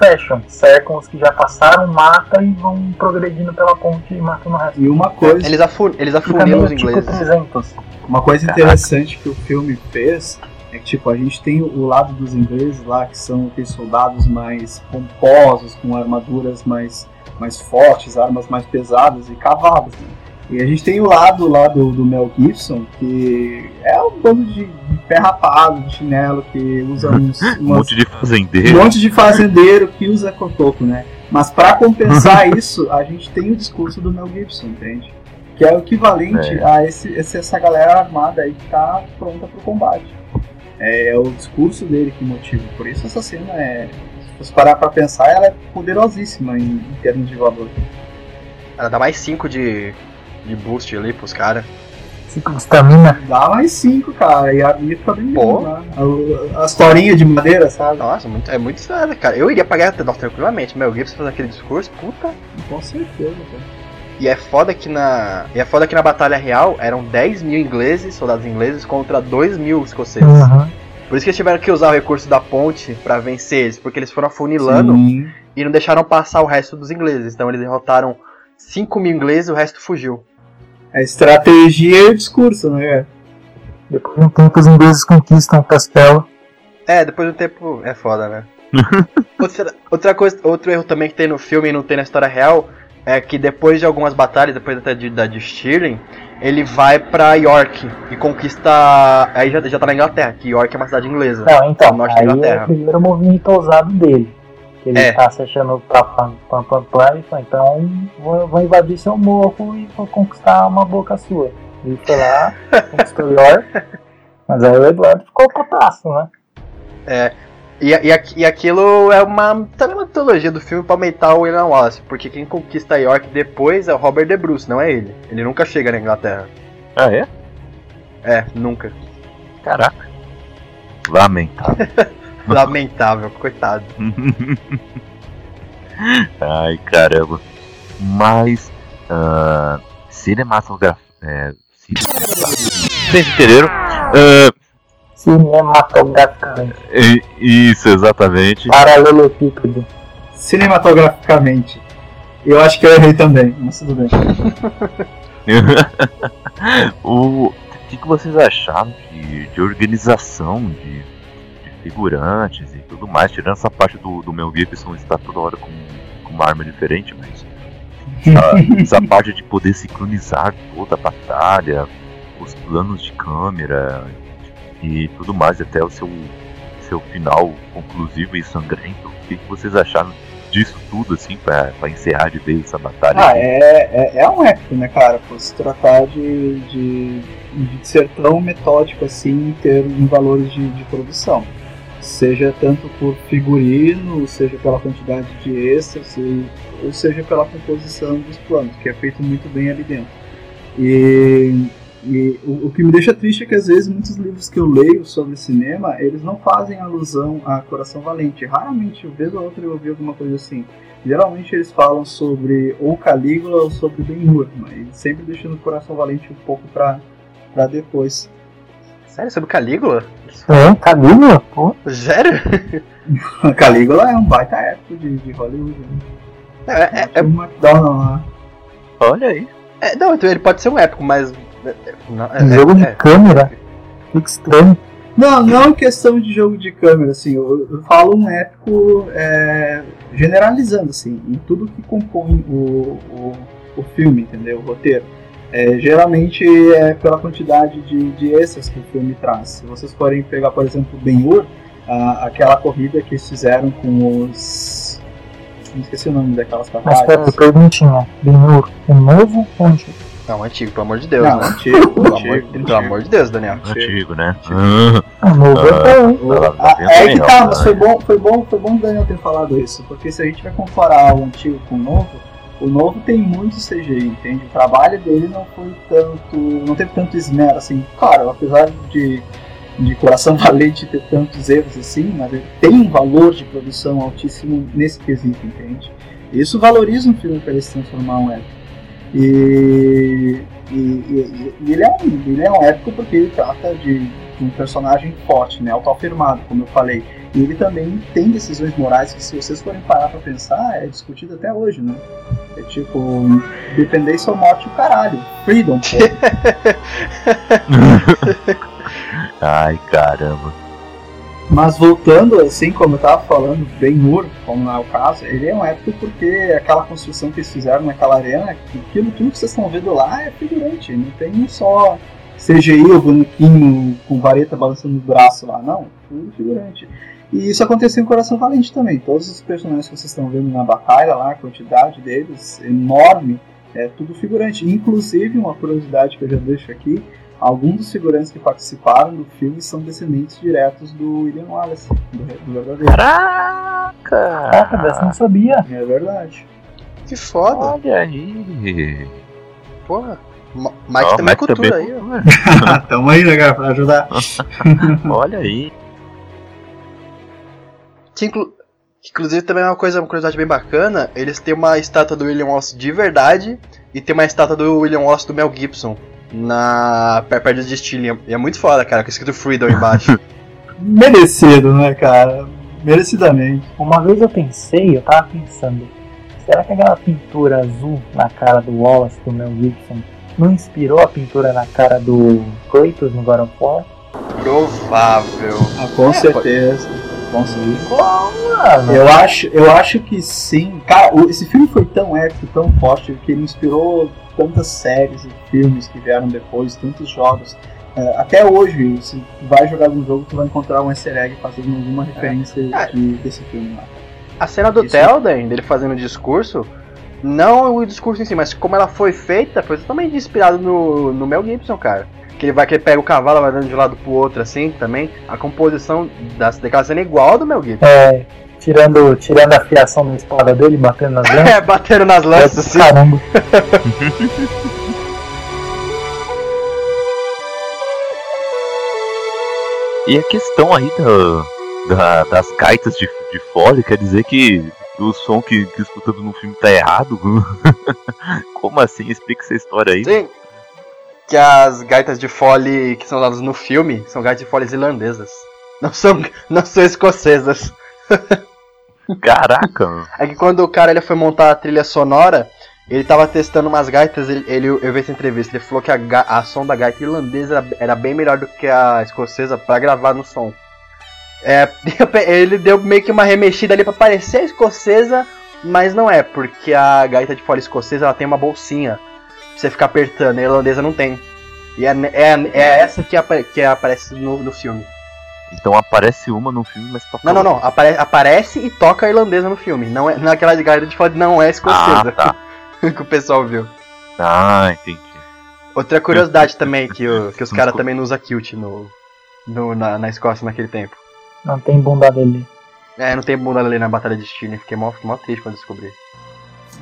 S3: fecham, cercam os que já passaram, matam e vão progredindo pela ponte e matando o resto.
S2: E uma coisa,
S4: Eles, afu eles
S3: meio
S4: os
S3: tipo
S4: ingleses.
S3: 300.
S2: uma coisa
S1: Caraca.
S2: interessante que o filme fez é que tipo, a gente tem o lado dos ingleses lá, que são aqueles soldados mais pomposos, com armaduras mais, mais fortes, armas mais pesadas e cavalos. Né? E a gente tem o lado lá do, do Mel Gibson, que é um bando de, de pé rapado, de chinelo, que usa [laughs] uns,
S1: Um
S2: umas
S1: monte de
S2: um
S1: fazendeiro.
S2: monte de fazendeiro que usa cotoco, né? Mas pra compensar [laughs] isso, a gente tem o discurso do Mel Gibson, entende? Que é o equivalente
S1: É.
S2: a esse, esse- essa galera armada aí que tá pronta pro combate. É, o discurso dele que motiva. Por isso essa cena é. Se você parar pra pensar, ela é poderosíssima em, em termos de valor.
S4: Ela dá mais 5 de, de boost ali pros caras.
S3: Estamina.
S2: Dá mais cinco, cara, e a minha fica bem bom, né? A- As torinhas de madeira, sabe?
S4: Nossa, muito, é muito foda, cara. Eu iria pagar nossa, tranquilamente. Mel Gibson fazendo aquele discurso, puta.
S2: Com certeza, cara.
S4: E é foda que na. E é foda que na batalha real eram 10 mil ingleses, soldados ingleses, contra 2 mil escoceses.
S3: Uhum.
S4: Por isso que eles tiveram que usar o recurso da ponte pra vencer eles, porque eles foram afunilando
S2: Sim.
S4: e não deixaram passar o resto dos ingleses. Então eles derrotaram 5 mil ingleses e o resto fugiu.
S2: A estratégia e o discurso, né?
S3: Depois de um tempo os ingleses conquistam o castelo.
S4: É, depois do tempo é foda, né? [laughs] outra, outra coisa, outro erro também que tem no filme e não tem na história real é que depois de algumas batalhas, depois até de, da de Stirling, ele vai pra York e conquista. Aí já, já tá na Inglaterra, que York é uma cidade inglesa.
S3: Não, então,
S4: no norte da
S3: aí é
S4: Inglaterra.
S3: o primeiro movimento ousado dele. Que ele
S4: É.
S3: tá se achando pra pam, pam, pam, pam, e falou, então vou, vou invadir seu morro e vou conquistar uma boca sua. E foi lá, [laughs] conquistou York, mas aí o Eduardo ficou putaço, né?
S4: E, e, aqu- e aquilo é uma. também uma mitologia do filme pra aumentar o William Wallace, porque quem conquista York depois é o Robert De Bruce, não é ele. Ele nunca chega na Inglaterra.
S1: Ah, é?
S4: É, nunca.
S1: Caraca. Lamentável. [laughs] [laughs]
S4: Lamentável, coitado. [laughs]
S1: Ai, caramba. Mas, ah, cinematografia. É, Vocês entenderam? Ah,
S3: Cinematograficamente.
S1: isso, exatamente.
S3: Paralelepípedo.
S2: Cinematograficamente. Eu acho que eu errei também, mas tudo bem. [laughs]
S1: o que, que vocês acharam de, de organização de figurantes e tudo mais? Tirando essa parte do, do Mel Gibson estar toda hora com, com uma arma diferente, mas essa, [laughs] essa parte de poder sincronizar toda a batalha, os planos de câmera e tudo mais, até o seu, seu final conclusivo e sangrento. O que, que vocês acharam disso tudo, assim, pra, pra encerrar de vez essa batalha?
S2: Ah, é, é, é um épico, né, cara? Por se tratar de, de, de ser tão metódico assim em termos em valores de, de produção. Seja tanto por figurino, seja pela quantidade de extras, ou seja pela composição dos planos, que é feito muito bem ali dentro. E, e o, o que me deixa triste é que às vezes muitos livros que eu leio sobre cinema, eles não fazem alusão a Coração Valente. Raramente, vez ou outra, eu ouvi alguma coisa assim. Geralmente eles falam sobre ou Calígula ou sobre Ben-Hur, mas sempre deixando o Coração Valente um pouco pra depois.
S4: Sério, sobre Calígula?
S3: É, Calígula? Pô.
S4: Sério? [laughs]
S2: Calígula é um baita épico de, de Hollywood. Né?
S4: É, é, é,
S2: Uma McDonald lá.
S1: Olha aí.
S4: é- não, então ele pode ser um épico, mas. é- é- não, é-
S3: Um jogo de
S4: é-
S3: câmera. Fica estranho.
S2: Não, não questão de jogo de câmera, assim, eu, eu falo um épico é, generalizando, assim, em tudo que compõe o, o, o filme, entendeu? O roteiro. É, geralmente é pela quantidade de, de extras que o filme traz. Se vocês forem pegar, por exemplo, Ben-Hur, aquela corrida que eles fizeram com os... Não esqueci o nome daquelas
S3: Mas pera perguntinha. Ben-Hur, o novo ou o antigo?
S4: Não, antigo, pelo amor de Deus,
S2: Não,
S4: né?
S2: antigo,
S4: Pelo amor,
S2: antigo,
S4: pelo amor de Deus, Daniel.
S1: Antigo, né?
S3: O novo é bom, hein?
S2: Ah, é aí que tá,
S1: né?
S2: mas foi bom, foi bom, foi bom o Daniel ter falado isso, porque se a gente vai comparar o antigo com o novo, o novo tem muito CGI, entende? O trabalho dele não foi tanto, não teve tanto esmero assim. Claro, apesar de de Coração [laughs] Valente ter tantos erros assim, mas ele tem um valor de produção altíssimo nesse quesito, entende? Isso valoriza um filme para ele se transformar um épico. E, e, e- e ele, é um, ele é um épico porque ele trata de, de um personagem forte, né, autoafirmado, como eu falei. E ele também tem decisões morais que, se vocês forem parar pra pensar, é discutido até hoje, né? É tipo, dependência ou morte o caralho. Freedom, pô. [laughs]
S1: Ai, caramba.
S2: Mas voltando, assim como eu tava falando, Ben Hur, como não é o caso, ele é um épico porque aquela construção que eles fizeram naquela arena, aquilo tudo que vocês estão vendo lá é figurante, não tem só CGI, o bonequinho com vareta balançando o braço lá, não, tudo figurante. E isso aconteceu em Coração Valente também, todos os personagens que vocês estão vendo na batalha lá, a quantidade deles, enorme, é tudo figurante. Inclusive, uma curiosidade que eu já deixo aqui, Alguns dos figurantes que participaram do filme são descendentes diretos do William Wallace, do, do verdadeiro.
S3: Caraca, dessa eu não sabia.
S2: É verdade.
S4: Que foda.
S1: Olha aí.
S4: Porra. Ma- Mike
S1: Ó,
S4: também
S1: Mike
S4: cultura
S1: também
S4: aí, ó.
S1: cultura. [laughs]
S2: Tamo aí, né, cara, pra ajudar. [laughs]
S1: Olha aí.
S4: Que inclu- que inclusive também é uma coisa, uma curiosidade bem bacana, eles têm uma estátua do William Wallace de verdade e tem uma estátua do William Wallace do Mel Gibson na per- perto de Stilling. E é muito foda, cara, com escrito Freedom embaixo. [laughs]
S2: Merecido, né, cara? Merecidamente.
S3: Uma vez eu pensei, eu tava pensando, será que aquela pintura azul na cara do Wallace, do Mel Gibson, não inspirou a pintura na cara do Kratos no God of War?
S4: Provável.
S2: Ah, com certeza. Com certeza.
S3: Mano,
S2: Eu acho, eu acho que sim. Cara, esse filme foi tão épico, tão forte, que ele inspirou tantas séries e filmes que vieram depois, tantos jogos. É, até hoje, se vai jogar algum jogo, tu vai encontrar um easter egg fazendo alguma referência
S4: É.
S2: de- desse filme lá.
S4: A cena do
S2: Isso.
S4: Telden, dele fazendo o discurso, não o discurso em si, mas como ela foi feita, foi totalmente inspirado no, no Mel Gibson, cara. Que ele vai que ele pega o cavalo, vai dando de um lado pro outro, assim, também. A composição da, daquela cena é igual ao do Mel Gibson.
S3: é, tirando, tirando a fiação da espada dele, batendo nas lanças. [laughs]
S4: É, bateram nas lanças, assim.
S3: Caramba.
S1: E a questão aí da, da- das gaitas de, de fole quer dizer que o som que, que escutando no filme tá errado? [laughs] Como assim? Explica essa história aí.
S4: Sim. Que as gaitas de fole que são usadas no filme são gaitas de foles irlandesas. Não são, não são escocesas.
S1: Caraca! [laughs]
S4: É que quando o cara ele foi montar a trilha sonora, ele tava testando umas gaitas, ele, ele- eu vi essa entrevista, ele falou que a, ga- a som da gaita irlandesa era, era bem melhor do que a escocesa pra gravar no som. É, [laughs] ele deu meio que uma remexida ali pra parecer a escocesa, mas não é, porque a gaita de fole escocesa ela tem uma bolsinha você ficar apertando, a irlandesa não tem. E é, é, é essa que, apa- que aparece no, no filme.
S1: Então aparece uma no filme, mas toca
S4: Não, não, não. Apare- aparece e toca a irlandesa no filme. Não é naquela de gaita de fole não é escocesa.
S1: Ah, tá. [laughs]
S4: que o pessoal viu.
S1: Ah, entendi.
S4: Outra curiosidade também, que, o- que os caras também não usam kilt no, no- na, na Escócia naquele tempo.
S3: Não tem bunda dele.
S4: É, não tem bunda ali na Batalha de Stirling, fiquei mó, mó triste quando descobri.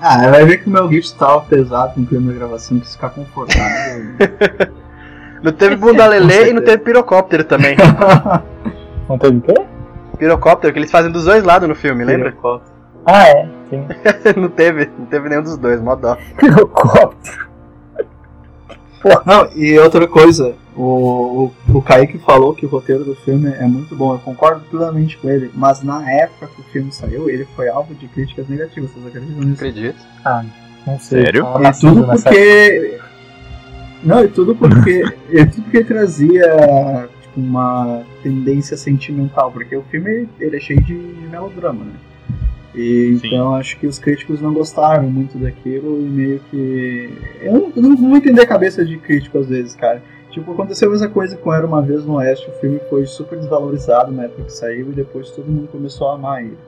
S2: Ah, vai ver que o meu Gibson tava pesado com o clima da gravação, quis ficar confortável. [laughs]
S4: Não teve bunda lelê e não teve pirocóptero também. [laughs]
S3: Não teve o quê?
S4: pirocóptero que eles fazem dos dois lados no filme, lembra?
S3: Ah, é. Sim. [laughs]
S4: não teve, não teve nenhum dos dois, mó dó.
S3: Pirocóptero.
S2: Não, e outra coisa, o, o, o Kaique falou que o roteiro do filme é muito bom, eu concordo plenamente com ele, mas na época que o filme saiu, ele foi alvo de críticas negativas, vocês acreditam nisso?
S4: Acredito.
S3: Ah, não sei.
S1: Sério?
S2: E tudo porque. Não, e tudo porque. [laughs] e tudo porque trazia tipo, uma tendência sentimental, porque o filme ele é cheio de, de melodrama, né? E, então acho que os críticos não gostaram muito daquilo e meio que. Eu não, eu não vou entender a cabeça de crítico às vezes, cara. Tipo, aconteceu a mesma coisa com Era Uma Vez no Oeste, o filme foi super desvalorizado na época que saiu e depois todo mundo começou a amar ele.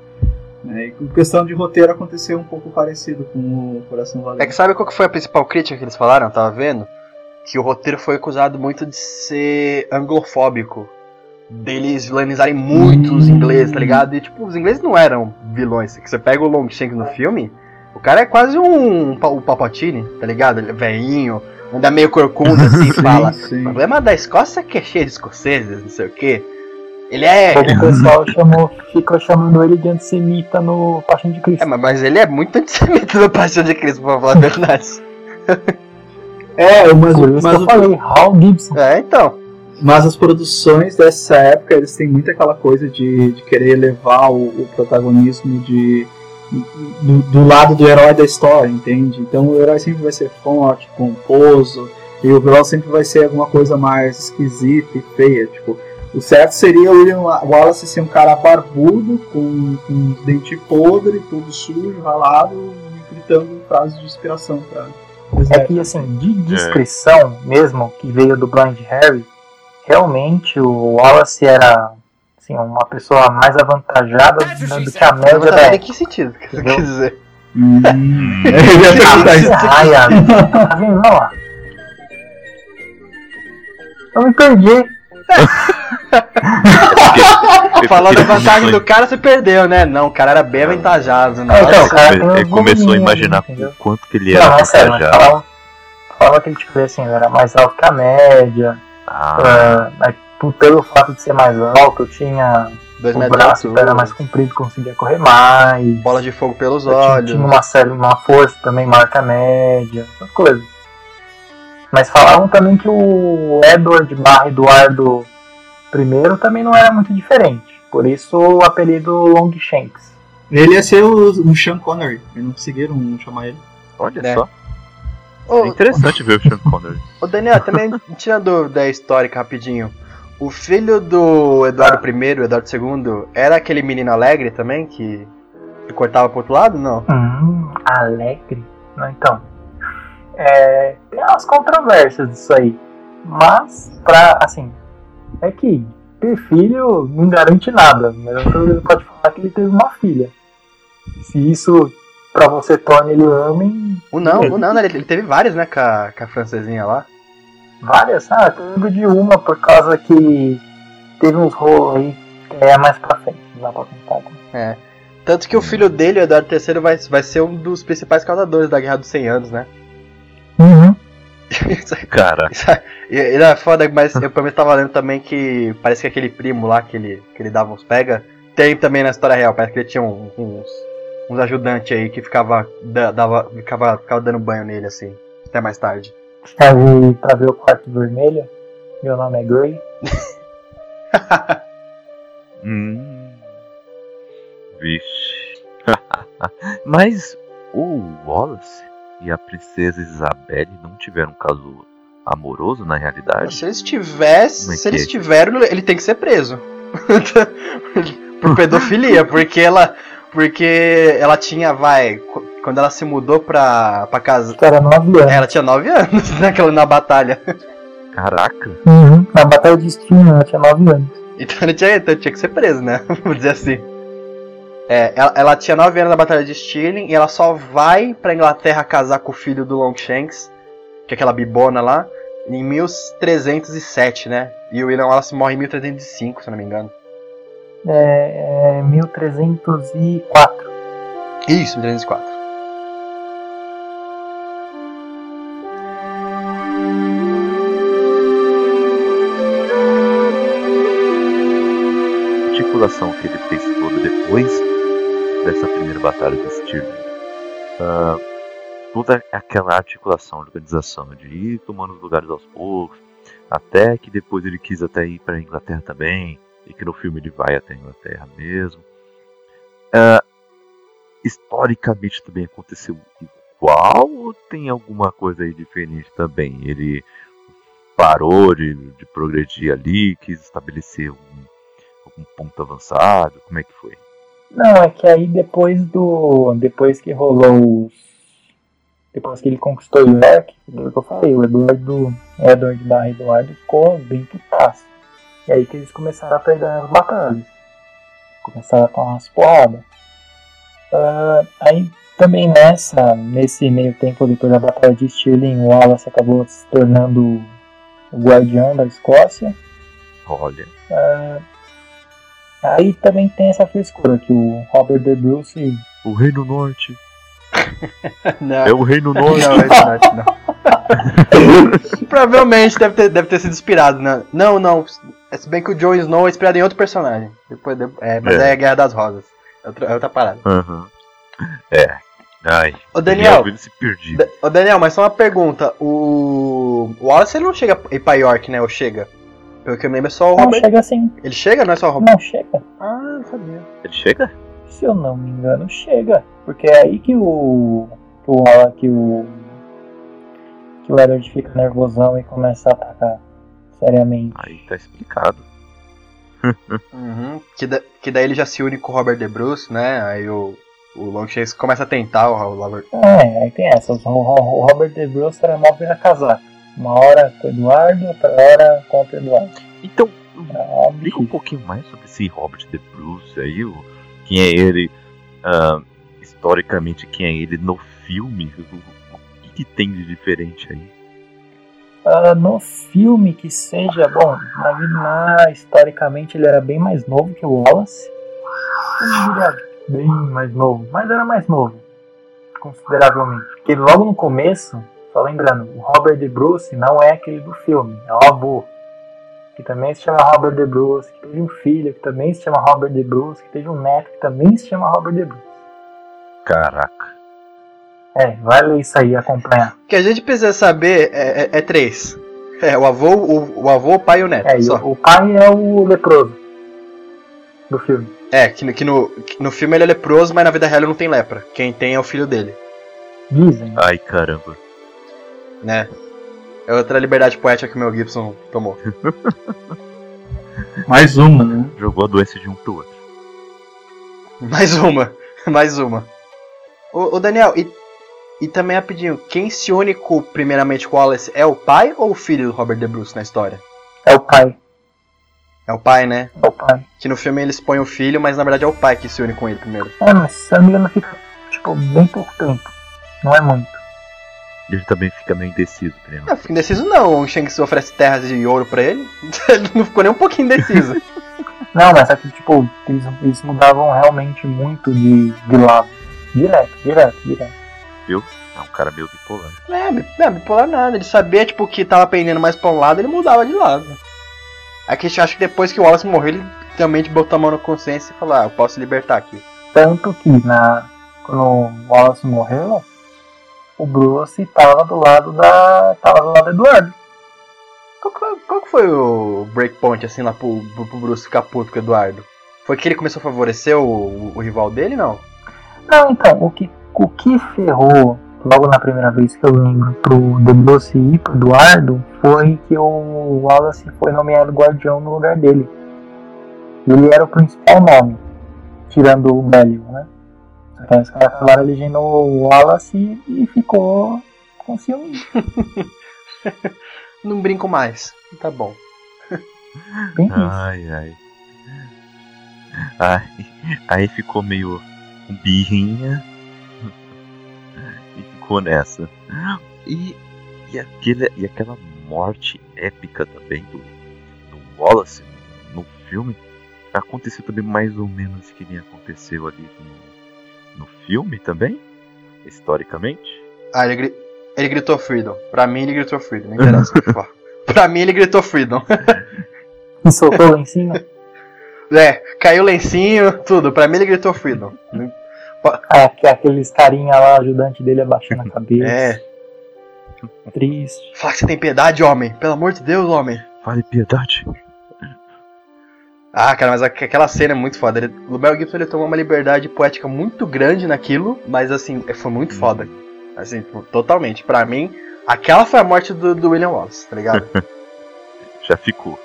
S2: Né? E com questão de roteiro aconteceu um pouco parecido com o Coração Valente.
S4: É que sabe qual que foi a principal crítica que eles falaram? Eu tava vendo? Que o roteiro foi acusado muito de ser anglofóbico. Deles vilanizarem muito os ingleses, tá ligado? E tipo, os ingleses não eram vilões. Que você pega o Longshanks no filme, o cara é quase um pa- o Palpatine, tá ligado? Ele é velhinho, anda meio corcunda assim, [laughs] fala.
S2: Sim,
S4: O
S2: sim.
S4: problema da Escócia é que é cheio de escoceses, não sei o quê. Ele é.
S3: O pessoal chamou, ficou chamando ele de antissemita no Paixão de Cristo.
S4: É, mas- mas ele é muito antissemita do Paixão de Cristo, pra falar a verdade. [laughs]
S2: É, mas, mas,
S3: que eu falei, Hal Gibson.
S4: É, então.
S2: mas as produções dessa época, eles têm muito aquela coisa de, de querer levar o, o protagonismo de, do, do lado do herói da história, entende? Então o herói sempre vai ser forte, pomposo, e o vilão sempre vai ser alguma coisa mais esquisita e feia, tipo... O certo seria o William Wa- Wallace ser um cara barbudo, com, com os dentes podres, tudo sujo, ralado, e gritando frases de inspiração pra...
S3: É que, assim, de descrição mesmo, que veio do Blind Harry, realmente o Wallace era assim, uma pessoa mais avantajada né, do que a média da
S4: Em que sentido que você quer dizer?
S2: Hum. [laughs] Eu ia perguntar isso.
S3: Ah, tá vendo? Vamos lá. Eu me perdi. [laughs]
S4: Falando da vantagem do cara, você perdeu, né? Não, o cara era bem avantajado. Né?
S3: É, então,
S1: Ele
S3: o cara
S1: ele começou a imaginar o quanto que ele
S3: Não,
S1: era
S3: é sério, mas
S1: avantajado.
S3: falava, falava que ele tipo, assim, era mais alto que a média.
S1: Ah,
S3: por- pelo fato de ser mais alto, eu tinha
S4: Dois
S3: o braço e perna mais comprido, conseguia correr mais.
S4: bola de fogo pelos
S3: Eu tinha,
S4: olhos.
S3: tinha uma série, uma força também maior que a média, essas coisas. Mas falavam também que o Edward barra Eduardo I também não era muito diferente. Por isso o apelido Longshanks.
S2: Ele ia ser o, o Sean Connery. Eles não conseguiram chamar ele.
S1: olha
S4: né?
S1: só.
S4: Ô,
S1: É interessante ver o Sean Connery.
S4: ô, Daniel, também tirando da histórica rapidinho. O filho do Eduardo I, o Eduardo II, era aquele menino alegre também que, que cortava pro outro lado? Não.
S3: Hum, alegre. Não, então. É, tem umas controvérsias disso aí. Mas, pra, assim, é que ter filho não garante nada. Mas você pode falar que ele teve uma filha. Se isso pra você torna ele homem,
S4: O não, o não, né? ele, ele teve vários, né, com a, com a francesinha lá.
S3: Várias. Ah, eu lembro de uma por causa que teve uns rolos aí que é mais pra frente. Não dá pra contar. né?
S4: Tanto que o filho dele, o Eduardo III, vai, vai ser um dos principais causadores da Guerra dos 100 Anos, né?
S3: Uhum. [laughs]
S1: Cara,
S4: Ele é foda, mas eu pelo menos tava lendo também que parece que aquele primo lá que ele, que ele dava uns pega, tem também na história real, parece que ele tinha um- uns, uns ajudantes aí que ficava, da- dava, ficava, ficava dando banho nele, assim, até mais tarde.
S3: Vir pra ver o quarto vermelho? Meu nome é Gray. [laughs]
S1: Hum. Vixe. [laughs] Mas o Wallace e a princesa Isabelle não tiveram um caso amoroso na realidade?
S4: Se eles tivessem,
S1: é
S4: se eles
S1: é?
S4: tiveram, ele tem que ser preso. [laughs] Por pedofilia, porque ela. Porque ela tinha, vai. Qu- Quando ela se mudou pra, pra casa.
S3: Era 9 anos.
S4: Ela tinha 9 anos [laughs] naquela, na batalha.
S1: Caraca.
S3: Uhum. Na batalha de Stream ela tinha 9 anos.
S4: Então ele tinha, então tinha que ser preso, né? [laughs] Vamos dizer assim. É, ela, ela tinha 9 anos na Batalha de Stirling e ela só vai pra Inglaterra casar com o filho do Longshanks, que é aquela bibona lá, em 1307, né? E o William Wallace morre em 1305, se eu não me engano.
S3: É, é 1304.
S4: Isso, 1304.
S1: Que ele fez toda depois dessa primeira batalha de Stirling. Ah, toda aquela articulação organização de ir tomando os lugares aos poucos, até que depois ele quis até ir para a Inglaterra também, e que no filme ele vai até a Inglaterra mesmo. Ah, historicamente também aconteceu igual ou tem alguma coisa aí diferente também? Ele parou de, de progredir ali, quis estabelecer um, algum ponto avançado? Como é que foi?
S3: Não, é que aí depois do. Depois que rolou os. Depois que ele conquistou o York, o que eu falei, o Eduardo. Edward barra Eduardo ficou bem putaço. E aí que eles começaram a perder as batalhas. Começaram a tomar umas porradas. Ah, aí também nessa, nesse meio tempo depois da Batalha de Stirling, o Wallace acabou se tornando o guardião da Escócia.
S1: Olha.
S3: Ah, aí também tem essa frescura que o Robert De Bruce
S1: O Reino Norte. [laughs]
S4: Não,
S1: É o Reino Norte.
S4: não, esse norte não. Provavelmente deve ter, deve ter sido inspirado, né? Não, não. Se bem que o Jon Snow é inspirado em outro personagem. Depois, de- é, mas
S1: É.
S4: é. a Guerra das Rosas. É outra, é outra parada.
S1: Aham. É. Ai.
S4: Ô, Daniel,
S1: se perdi.
S4: Da- Ô Daniel, mas só uma pergunta. O. O Wallace não chega a ir pra York, né? Ou chega? Pelo que eu me lembro, é só o
S3: não
S4: Robert.
S3: chega assim.
S4: Ele chega, não é só o Robert?
S3: Não chega.
S4: Ah, não sabia.
S1: Ele chega?
S3: Se eu não me engano, chega. Porque é aí que o. que o que o. que o Edward fica nervosão e começa a atacar seriamente.
S1: Aí tá explicado. [laughs]
S4: Uhum. Que, da- que daí ele já se une com o Robert De Bruce, né? Aí o. O Longshakes começa a tentar o o Robert.
S3: É, aí tem essas. O, o- o Robert De Bruce era mal vira casaco. Uma hora com o Eduardo, outra hora contra o Eduardo.
S1: Então, explica um pouquinho mais sobre esse Robert De Bruce aí, o, quem é ele, ah, historicamente, quem é ele no filme, o, o que, que tem de diferente aí?
S3: Ah, no filme que seja, bom, na, historicamente ele era bem mais novo que o Wallace. Bem mais novo, mas era mais novo, consideravelmente. Porque logo no começo, só lembrando, o Robert De Bruce não é aquele do filme, é o avô. Que também se chama Robert De Bruce, que teve um filho que também se chama Robert De Bruce, que teve um neto que também se chama Robert De Bruce.
S1: Caraca.
S3: É, vai ler isso aí e acompanhar.
S4: O que a gente precisa saber é, é- é três. É, o avô, o, o avô, o pai e o neto.
S3: É,
S4: só.
S3: o, o pai é o leproso do filme.
S4: É, que, no- que no, que no filme ele é leproso, mas na vida real ele não tem lepra. Quem tem é o filho dele,
S3: Dizem.
S1: Ai, caramba.
S4: Né? É outra liberdade poética que o Mel Gibson tomou. [laughs]
S2: Mais uma, né?
S1: Jogou a doença de um pro outro.
S4: Mais uma, [laughs] mais uma. Ô, ô, Daniel, e, e também rapidinho, quem se une com, primeiramente com o Wallace é o pai ou o filho do Robert De Bruce na história?
S3: É o pai.
S4: É o pai, né?
S3: É o pai.
S4: Que no filme eles põem o filho, mas na verdade é o pai que se une com ele primeiro.
S3: É, mas se eu não me engano fica, tipo, bem pouco tempo. Não é muito.
S1: Ele também fica meio indeciso, que nem
S4: Não, fica indeciso não, o Shanks oferece terras de ouro pra ele. [laughs] ele não ficou nem um pouquinho indeciso. [laughs]
S3: Não, mas é que, tipo, eles, eles mudavam realmente muito de, de lado. Direto, direto, direto.
S1: É um cara meio bipolar.
S4: É, não, bipolar nada. Ele sabia, tipo, que tava pendendo mais pra um lado, ele mudava de lado. Aqui a gente acha que depois que o Wallace morreu, ele realmente botou a mão na consciência e falou, ah, eu posso libertar aqui.
S3: Tanto que na, quando o Wallace morreu, o Bruce tava do lado da. tava do lado do Eduardo.
S4: Qual, que foi- qual que foi o breakpoint, assim, lá pro, pro, Bruce ficar puto com o Eduardo? Foi que ele começou a favorecer o, o, o rival dele, não?
S3: Não, então, o que, o que ferrou logo na primeira vez que eu lembro pro The Bruce ir pro Eduardo foi que o Wallace foi nomeado guardião no lugar dele. Ele era o principal nome, tirando o Belial, né? Aí os caras acabaram elegendo o Wallace e, ficou com ciúme. [laughs]
S4: Não brinco mais. Tá bom.
S3: Bem isso.
S1: Ai, ai. Ai, aí ficou meio com birrinha. E ficou nessa. E, e, aquele, e aquela morte épica também do, do Wallace no filme aconteceu também mais ou menos que nem aconteceu ali no, no filme também, historicamente.
S4: Ah, ele, gri- ele gritou Freedom. Pra mim ele gritou Freedom, não interessa. o que for. [laughs] pra mim ele gritou Freedom. [laughs]
S3: E soltou em cima.
S4: É, caiu o lencinho, tudo. Pra mim ele gritou Freedom.
S3: Ah, que- aqueles carinha lá, ajudante dele abaixando a cabeça.
S4: É.
S3: Triste.
S4: Fala que você tem piedade, homem. Pelo amor de Deus, homem.
S1: Fale piedade.
S4: Ah, cara, mas aqu- aquela cena é muito foda. Ele, o Mel Gibson ele tomou uma liberdade poética muito grande naquilo, mas assim, foi muito foda. Assim, tipo, totalmente. Pra mim, aquela foi a morte do, do William Wallace, tá ligado? [laughs]
S1: Já ficou.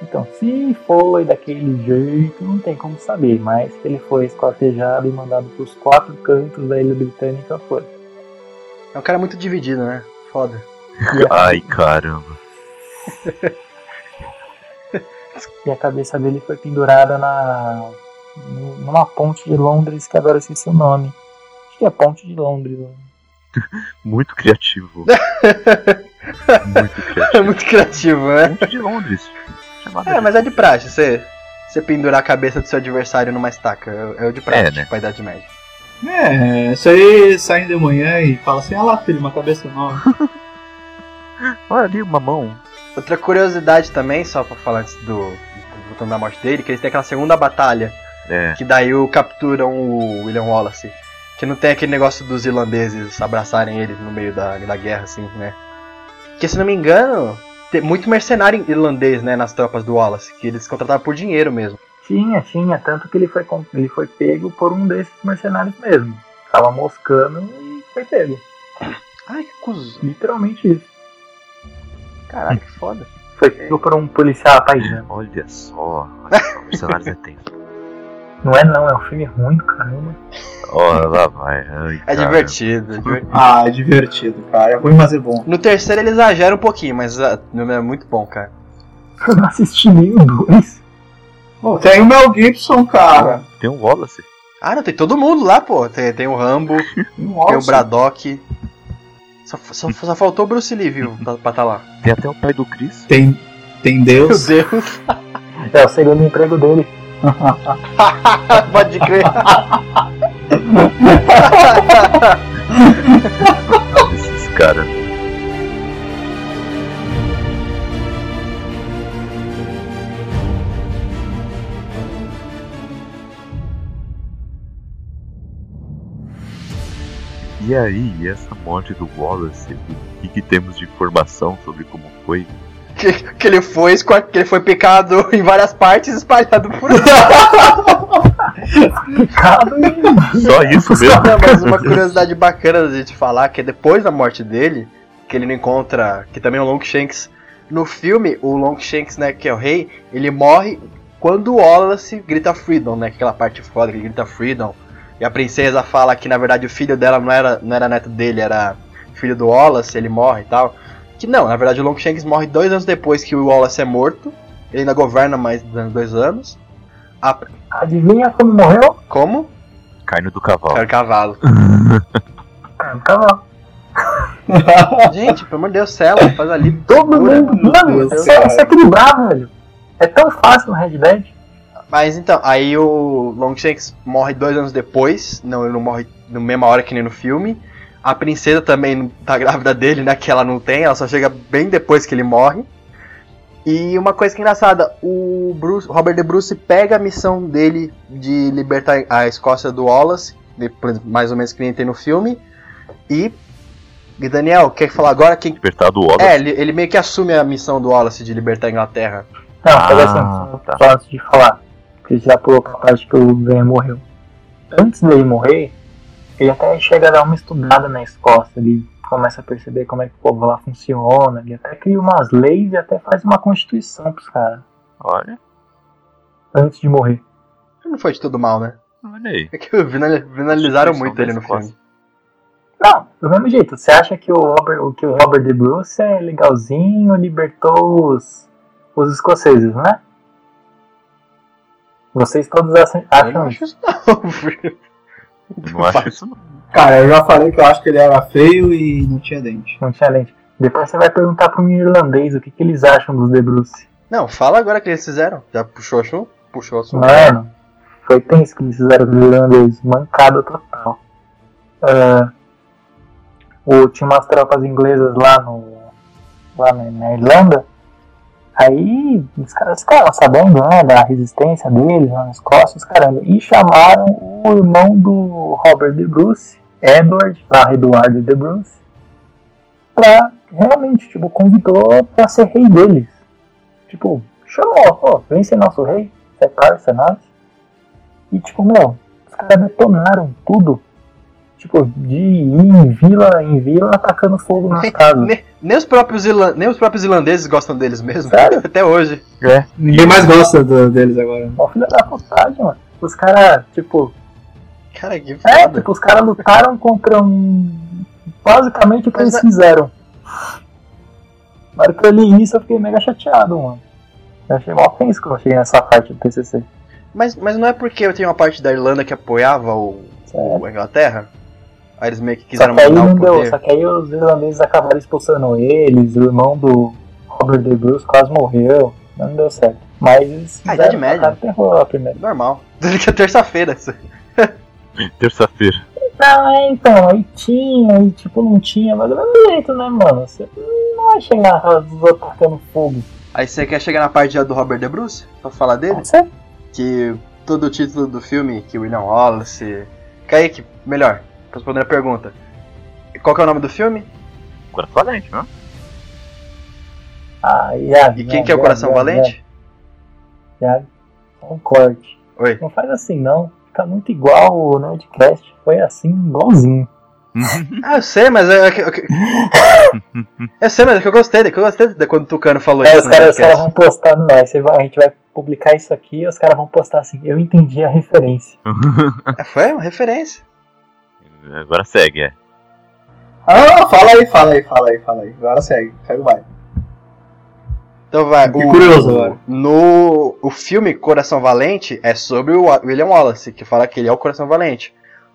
S3: Então, se foi daquele jeito, não tem como saber, mas que ele foi esquartejado e mandado pros quatro cantos da ilha britânica foi.
S4: É um cara muito dividido, né? Foda.
S3: A,
S1: Ai, caramba. [laughs]
S3: e a cabeça dele foi pendurada na, numa ponte de Londres que agora eu esqueci o nome. Acho que é Ponte de Londres. ó. [laughs]
S1: Muito criativo. [laughs] Muito
S4: É
S1: criativo.
S4: muito criativo, né?
S1: Ponte de Londres. Chamada
S4: É, mas é de praxe, você, você pendurar a cabeça do seu adversário numa estaca. É, é o de praxe
S1: É, né?
S4: pra Idade Média.
S2: É, isso aí saem de manhã e fala assim, ah lá filho, uma cabeça nova. [laughs]
S1: Olha ali uma mão.
S4: Outra curiosidade também, só pra falar antes do. Voltando da morte dele, que eles têm aquela segunda batalha,
S1: É.
S4: que daí o capturam o William Wallace. Que não tem aquele negócio dos irlandeses abraçarem ele no meio da, da guerra, assim, né? Que se não me engano, tem muito mercenário irlandês, né, nas tropas do Wallace, que eles contratavam por dinheiro mesmo.
S3: Tinha, tinha, tanto que ele foi, ele foi pego por um desses mercenários mesmo. Tava moscando e foi pego.
S4: Ai, que cuzão.
S3: Literalmente isso.
S4: Caralho, que foda.
S3: Foi pego por um policial paisano.
S1: Olha só. Olha só. Mercenários é tenso.
S3: Não é não, é um filme ruim do caramba.
S1: Ó, lá vai. Ai,
S4: É
S1: cara.
S4: divertido. é divertido.
S2: Ah, é divertido, cara. É ruim, mas é bom.
S4: No terceiro ele exagera um pouquinho, mas ah, é muito bom, cara.
S3: Eu não assisti nem o dois.
S2: Pô, tem o Mel Gibson, cara.
S1: Tem um Wallace.
S4: Ah, não, tem todo mundo lá, pô. Tem, tem o Rambo, [laughs] tem o Braddock. Só, só, só faltou o Bruce Lee, viu, pra estar tá lá.
S1: Tem até o pai do Chris.
S2: Tem, tem
S4: Meu
S2: Deus.
S4: Deus, [laughs]
S3: É o segundo emprego dele. [laughs]
S4: pode crer.
S1: Esses caras. E aí, e essa morte do Wallace? O que, que temos de informação sobre como foi?
S4: que, que ele foi que ele foi picado [laughs] em várias partes e espalhado por. [laughs]
S1: Só isso mesmo?
S4: Não, mas uma curiosidade bacana da gente falar que é depois da morte dele, que ele não encontra, que também é o Longshanks. No filme, o Longshanks, né, que é o rei, ele morre quando o Wallace grita Freedom, né, aquela parte foda que ele grita Freedom. E a princesa fala que na verdade o filho dela não era, não era neto dele, era filho do Wallace, ele morre e tal. Que não, na verdade o Longshanks morre dois anos depois que o Wallace é morto. Ele ainda governa mais dois anos. A-
S3: Adivinha como morreu?
S4: como?
S1: Carne do cavalo.
S4: Cara, cavalo. [laughs]
S3: Cara, um cavalo. [laughs]
S4: Gente, pelo amor de Deus, Cela, faz ali.
S3: Todo mundo. Mano, você é equilibrar, velho. É tão fácil no Red Dead.
S4: Mas então, aí o Longshanks morre dois anos depois. Não, ele não morre na mesma hora que nem no filme. A princesa também tá grávida dele, né? Que ela não tem, ela só chega bem depois que ele morre. E uma coisa que é engraçada, o Bruce, Robert De Bruce pega a missão dele de libertar a Escócia do Wallace, mais ou menos que nem tem no filme. E. E Daniel, quer falar agora quem.
S1: Libertar do Wallace.
S4: É, ele, ele meio que assume a missão do Wallace de libertar a Inglaterra.
S3: Não,
S1: Ah,
S3: pega assim,
S1: tá.
S3: só antes de falar. Porque já pulou pra parte que o Ben morreu. Antes dele morrer, ele até chega a dar uma estudada na Escócia. Ele começa a perceber como é que o povo lá funciona. Ele até cria umas leis e até faz uma constituição pros caras.
S1: Olha,
S3: Antes de morrer.
S4: Não foi de tudo mal, né?
S1: olha aí.
S4: É que vinal- vinalizaram muito ele no filme.
S3: Não, do mesmo jeito. Você acha que o Robert, que o Robert De Bruce é legalzinho, libertou os, os escoceses, né? Vocês todos acham,
S4: Eu não acho
S3: isso.
S4: não, filho.
S1: Não acho isso não.
S2: Cara, eu já falei que eu acho que ele era feio e não tinha dente.
S3: Não tinha lente. Depois você vai perguntar um irlandês o que, que eles acham dos De Bruce.
S4: Não, fala agora o que eles fizeram. Já puxou assunto? Puxou assunto.
S3: Mano, foi tenso que eles fizeram com os irlandeses. Mancada total. Ah, o, tinha umas tropas inglesas lá, no, lá na, na Irlanda. Aí os caras ficaram sabendo né, da resistência deles lá na Escócia, os caramba. E chamaram o irmão do Robert de Bruce, Edward, barra Eduardo de Bruce, pra realmente, tipo, convidou pra ser rei deles. Tipo, chamou, ó, vem ser nosso rei, você é parça, nós. E tipo, meu, os caras detonaram tudo. Tipo, de ir em vila em vila atacando fogo nas [laughs] casas.
S4: Nem, os próprios nem os próprios irlandeses gostam deles mesmo.
S3: Sério? [laughs]
S4: Até hoje.
S1: É.
S2: Ninguém mais gosta do- deles agora.
S3: Mó filha da putagem, mano. Os caras, tipo,
S4: Cara, que
S3: é,
S4: foda.
S3: tipo, os caras lutaram contra um. Basicamente o que
S4: Mas
S3: eles
S4: é-
S3: fizeram. Na hora que eu li isso, eu fiquei mega chateado, mano. Eu achei mó tenso quando eu cheguei nessa parte do TCC.
S4: Mas, mas não é porque eu tenho uma parte da Irlanda que apoiava o, o Inglaterra? Aí eles meio que
S3: Só
S4: quiseram
S3: que aí
S4: mudar
S3: não deu, só que aí os irlandeses acabaram expulsando eles, o irmão do Robert De Bruce quase morreu, não deu certo. Mas eles
S4: Ah, Idade Média.
S3: terror lá primeiro.
S4: Normal. [laughs] Tudo que é terça-feira.
S1: Terça-feira.
S3: Não, é, então, aí tinha, e tipo, não tinha, mas do mesmo jeito, né, mano? Você não vai chegar os outros tacando fogo.
S4: Aí você quer chegar na parte já do Robert De Bruce? Pra falar dele?
S3: Pode ser?
S4: Que todo o título do filme, que William Wallace... Kaique, melhor, pra responder a pergunta. Qual que é o nome do filme?
S1: Coração Valente, não?
S3: Ah, Iago,
S4: E quem que é o Coração Valente?
S3: Iago, só um corte.
S4: Oi.
S3: Não faz assim, não. Fica muito igual o Nerdcast. Foi assim, igualzinho.
S4: Ah, eu sei, mas é... é que- é [laughs] eu sei, mas é que eu gostei, é que eu gostei de quando o Tucano falou
S3: Aí
S4: isso
S3: os
S4: no
S3: caras os caras
S4: podcast.
S3: vão postar, você vai, a gente vai publicar isso aqui e os caras vão postar assim, eu entendi a referência.
S4: É, Foi uma referência.
S1: Agora segue, é.
S2: Ah, fala aí, fala aí, fala aí, fala aí. Agora segue, segue o baile.
S4: Então vai.
S2: Fiquei curioso agora.
S4: No o filme Coração Valente é sobre o William Wallace, que fala que ele é o Coração Valente.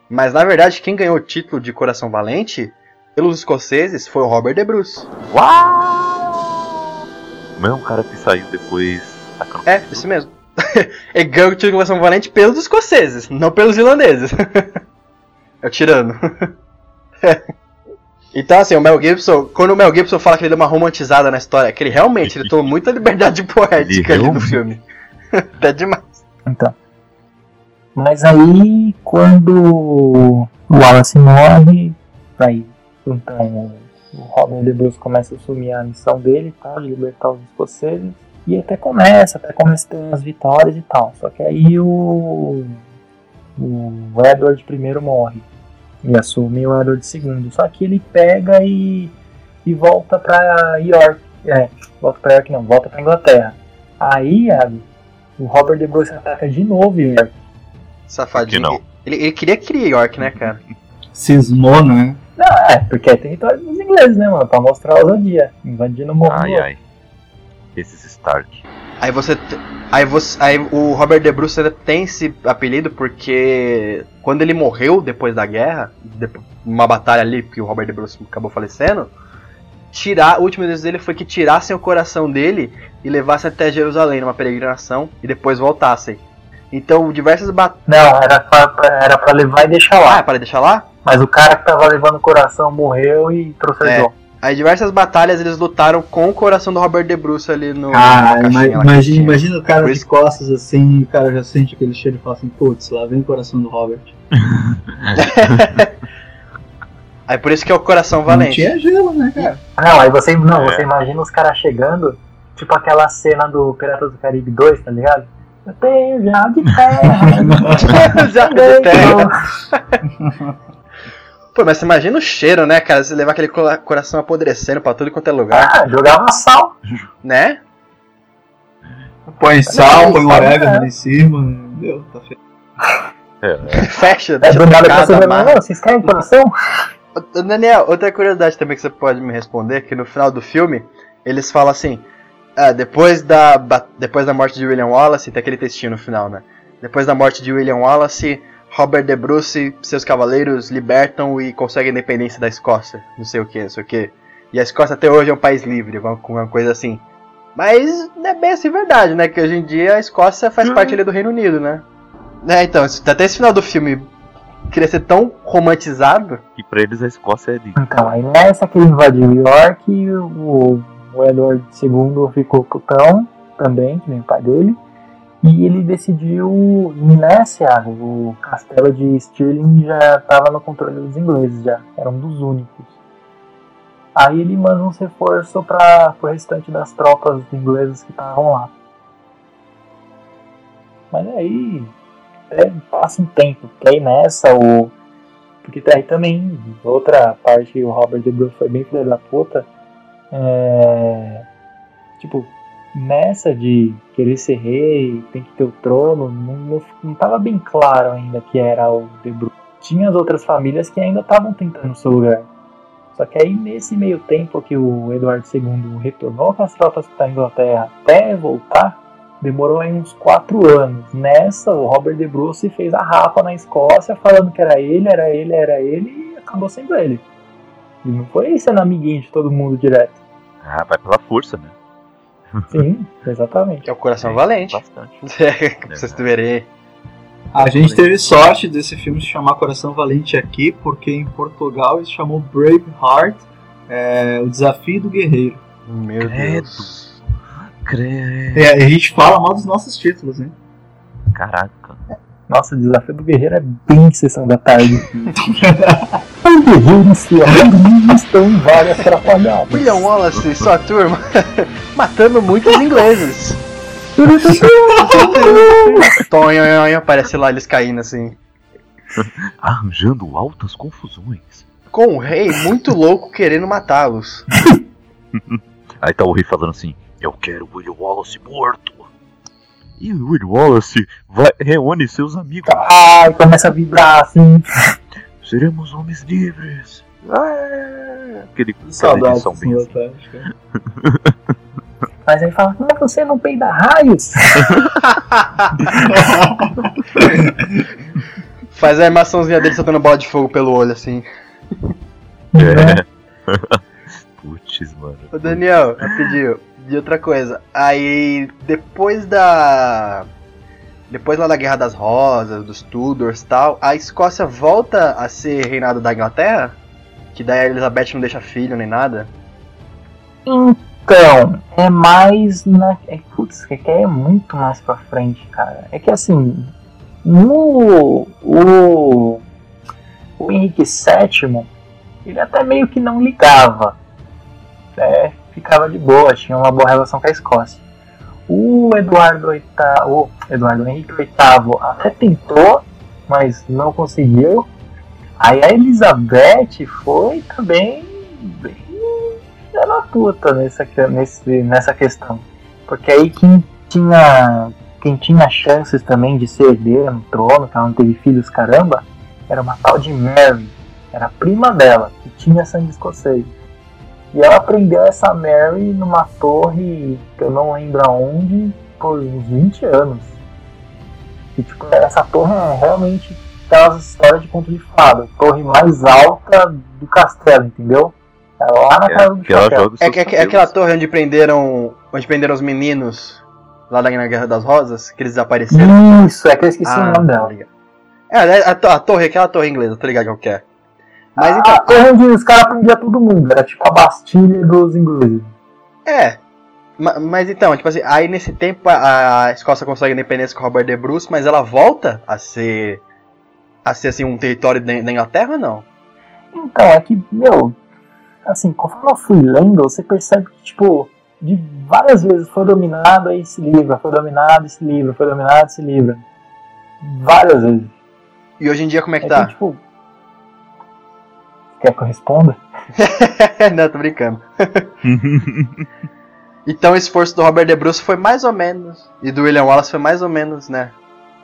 S4: Mas na verdade, quem ganhou o título de Coração Valente pelos escoceses foi o Robert De Bruce.
S1: Uau! O mesmo cara que saiu depois da.
S4: É, esse mesmo. [laughs] ele ganhou o título de Coração Valente pelos escoceses, não pelos irlandeses. [laughs] é o tirano. [laughs] Então, assim, o Mel Gibson, quando o Mel Gibson fala que ele deu uma romantizada na história, é que ele realmente ele tomou muita liberdade [laughs] poética ali no filme. [laughs] Até demais.
S3: Então. Mas aí, quando o Wallace morre, aí então o Robin de Bruce começa a assumir a missão dele, tá? De libertar os escoceses. E até começa, até começa a ter umas vitórias e tal. Só que aí o. O Edward I morre. E assume o Edward II. Só que ele pega e. e volta pra York. É, volta pra York não, volta pra Inglaterra. Aí, Iago, o Robert De Bruce ataca de novo York.
S4: Safadinho.
S1: Que
S4: Ele, ele queria criar York, né, cara?
S2: Cismou, né?
S3: Não, é, porque é território dos ingleses, né, mano? Pra mostrar a ousadia. Invadindo o morro.
S1: Ai, ai. Esses Stark.
S4: Aí você. Aí, você, aí o Robert De Bruce tem esse apelido porque quando ele morreu depois da guerra, numa batalha ali que o Robert De Bruce acabou falecendo, tirar, o último desejo dele foi que tirassem o coração dele e levassem até Jerusalém numa peregrinação e depois voltassem. Então, diversas batalhas.
S3: Não, era pra, pra- era pra levar e deixar
S4: Ah,
S3: lá.
S4: é para deixar lá?
S3: Mas o cara que tava levando o coração morreu e trouxe
S4: É. Aí diversas batalhas eles lutaram com o coração do Robert De Bruce ali no.
S2: Ah, ima- imagina, imagina o cara
S4: Por
S2: de
S4: isso-
S2: costas assim, o cara já sente aquele cheiro e fala assim, putz, lá vem o coração do Robert. [laughs]
S4: Aí por isso que é o coração
S2: Não
S4: valente.
S2: tinha gelo, né, cara?
S3: Não, aí você, não,
S1: É.
S3: você imagina os caras chegando, tipo aquela cena do Piratas do Caribe 2, tá ligado? Eu tenho já de terra. [laughs]
S4: Já de terra. [laughs] Pô, mas você imagina o cheiro, né, cara? Você levar aquele cora- coração apodrecendo pra tudo quanto é lugar,
S3: Ah, jogava sal.
S4: né?
S2: Põe sal, põe orégano
S3: é.
S2: ali em cima, meu, tá feio.
S1: É, é. [laughs]
S4: Fecha,
S3: É
S4: deixa
S3: nada
S4: trancado,
S3: você
S4: amarra.
S3: não, vocês querem coração?
S4: Ô, Daniel, outra curiosidade também que você pode me responder, que no final do filme, eles falam assim, ah, depois da, depois da morte de William Wallace, tem aquele textinho no final, né? Depois da morte de William Wallace, Robert De Bruce e seus cavaleiros libertam e conseguem a independência da Escócia, não sei o que, não sei o que. E a Escócia até hoje é um país livre, uma, uma coisa assim. Mas não é bem assim verdade, né? Que hoje em dia a Escócia faz parte ali do Reino Unido, né? É, então, até esse final do filme queria ser tão romantizado,
S1: Que pra eles a Escócia é de.
S3: Então, aí nessa que ele invadiu York, o, o Edward II ficou putão também, que nem o pai dele. E ele decidiu, nessa, o castelo de Stirling já estava no controle dos ingleses, já era um dos únicos. Aí ele manda um reforço para o restante das tropas inglesas que estavam lá. Mas aí é, passa um tempo, porque aí nessa o. Porque aí também, outra parte o Robert De Bruce foi bem filho da puta, é. Tipo, nessa de querer ser rei, tem que ter o trono, não, não, não tava bem claro ainda que era o De Bruce. Tinha as outras famílias que ainda estavam tentando o seu lugar. Só que aí nesse meio tempo que o Eduardo II retornou com as tropas para a Inglaterra até voltar, Demorou aí uns quatro anos. Nessa, o Robert De Bruce fez a rapa na Escócia, falando que era ele, era ele, era ele, e acabou sendo ele. E não foi sendo amiguinho de todo mundo direto.
S1: Ah, vai pela força, né?
S3: Sim, exatamente.
S4: É o coração valente.
S1: Bastante. [laughs]
S4: É, pra vocês verem.
S2: A gente teve sorte desse filme se chamar Coração Valente aqui, porque em Portugal ele se chamou Braveheart, é, o desafio do guerreiro.
S4: Meu
S1: Credo.
S4: Deus.
S1: Credo.
S2: É, a gente fala mal dos nossos títulos, hein?
S1: Caraca.
S3: Nossa, o desafio do guerreiro é bem de sessão da tarde. [laughs] o guerreiro e família estão em várias atrapalhadas.
S4: William Wallace e sua turma [laughs] matando muitos ingleses. Tonho, aparece lá eles caindo assim.
S1: Arranjando altas confusões.
S4: Com o rei muito louco querendo matá-los. [laughs]
S1: Aí tá o rei falando assim: Eu quero o William Wallace morto. E o William Wallace vai, reúne seus amigos.
S3: Ai, começa a vibrar assim.
S1: Seremos homens livres. Ah, aquele
S2: do
S1: bem
S2: Senhor
S1: assim.
S2: Atlético.
S3: Mas aí fala, mas você não peida raios? [laughs]
S4: Faz a animaçãozinha dele soltando bola de fogo pelo olho assim.
S1: É. [laughs] Putz, mano.
S4: Ô Daniel, rapidinho, de outra coisa. Aí depois da. Depois lá da Guerra das Rosas, dos Tudors tal, a Escócia volta a ser reinado da Inglaterra? Que daí a Elizabeth não deixa filho nem nada?
S3: Então, é mais na. É, putz, que é muito mais pra frente, cara. É que assim, no. O. O Henrique VII, ele até meio que não ligava. É, ficava de boa, tinha uma boa relação com a Escócia. O Eduardo VIII. O Eduardo Henrique VIII até tentou, mas não conseguiu. Aí a Elizabeth foi também bem da puta nessa, nesse, nessa questão. Porque aí quem tinha, quem tinha chances também de ser herdeira no trono, que ela não teve filhos, caramba, era uma tal de Mary. Era a prima dela, que tinha sangue escocês. E ela prendeu essa Mary numa torre que eu não lembro aonde por uns 20 anos. E tipo, essa torre é realmente aquelas histórias de conto de fada. Torre mais alta do castelo, entendeu? É lá na casa do
S1: os
S4: É, é, é aquela torre onde prenderam. Onde prenderam os meninos lá da na Guerra das Rosas, que eles desapareceram.
S3: Isso, é que eu esqueci o nome
S4: tá
S3: dela.
S4: ligado. É, a, a torre, aquela torre inglesa, tô ligado qual que é. Mas
S3: a
S4: então,
S3: torre onde os caras prendiam todo mundo, era tipo a Bastilha dos ingleses.
S4: é. Ma- Mas então, tipo assim, aí nesse tempo a a Escócia consegue independência com o Robert de Bruce, mas ela volta a ser. a ser assim um território da da Inglaterra ou não?
S3: Então, é que, meu, assim, conforme eu fui lendo, você percebe que, tipo, de várias vezes foi dominado, aí se livra, foi dominado, e se livra, foi dominado, e se livra. Várias vezes.
S4: E hoje em dia como é que
S3: Então,
S4: tá?
S3: tipo. Quer que eu responda? [laughs]
S4: não, tô brincando. [laughs] Então o esforço do Robert De Bruce foi mais ou menos. E do William Wallace foi mais ou menos, né?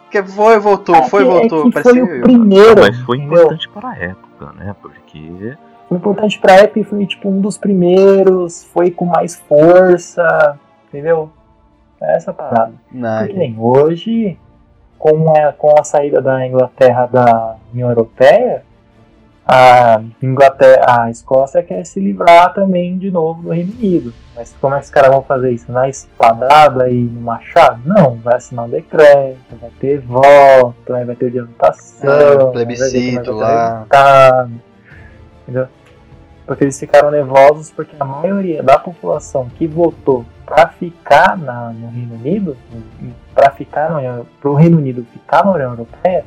S4: Porque foi, voltou,
S3: É
S4: foi,
S3: que-
S4: voltou.
S3: É
S4: parecia
S3: foi
S4: eu.
S3: o primeiro.
S1: Mas foi importante para a época, né? Porque.
S3: Foi importante pra Epic, foi tipo um dos primeiros, foi com mais força, entendeu? É essa parada.
S4: Não,
S3: Porque nem hoje, com a, com a saída da Inglaterra da União Europeia, a Inglaterra, a Escócia quer se livrar também de novo do Reino Unido. Mas como é que os caras vão fazer isso? Na espadada e no machado? Não, vai assinar um decreto, vai ter voto, aí vai ter adiantação,
S4: É, plebiscito lá.
S3: entendeu? Porque eles ficaram nervosos porque a maioria da população que votou para ficar na, no Reino Unido, para ficar no pro Reino Unido ficar na União Europeia,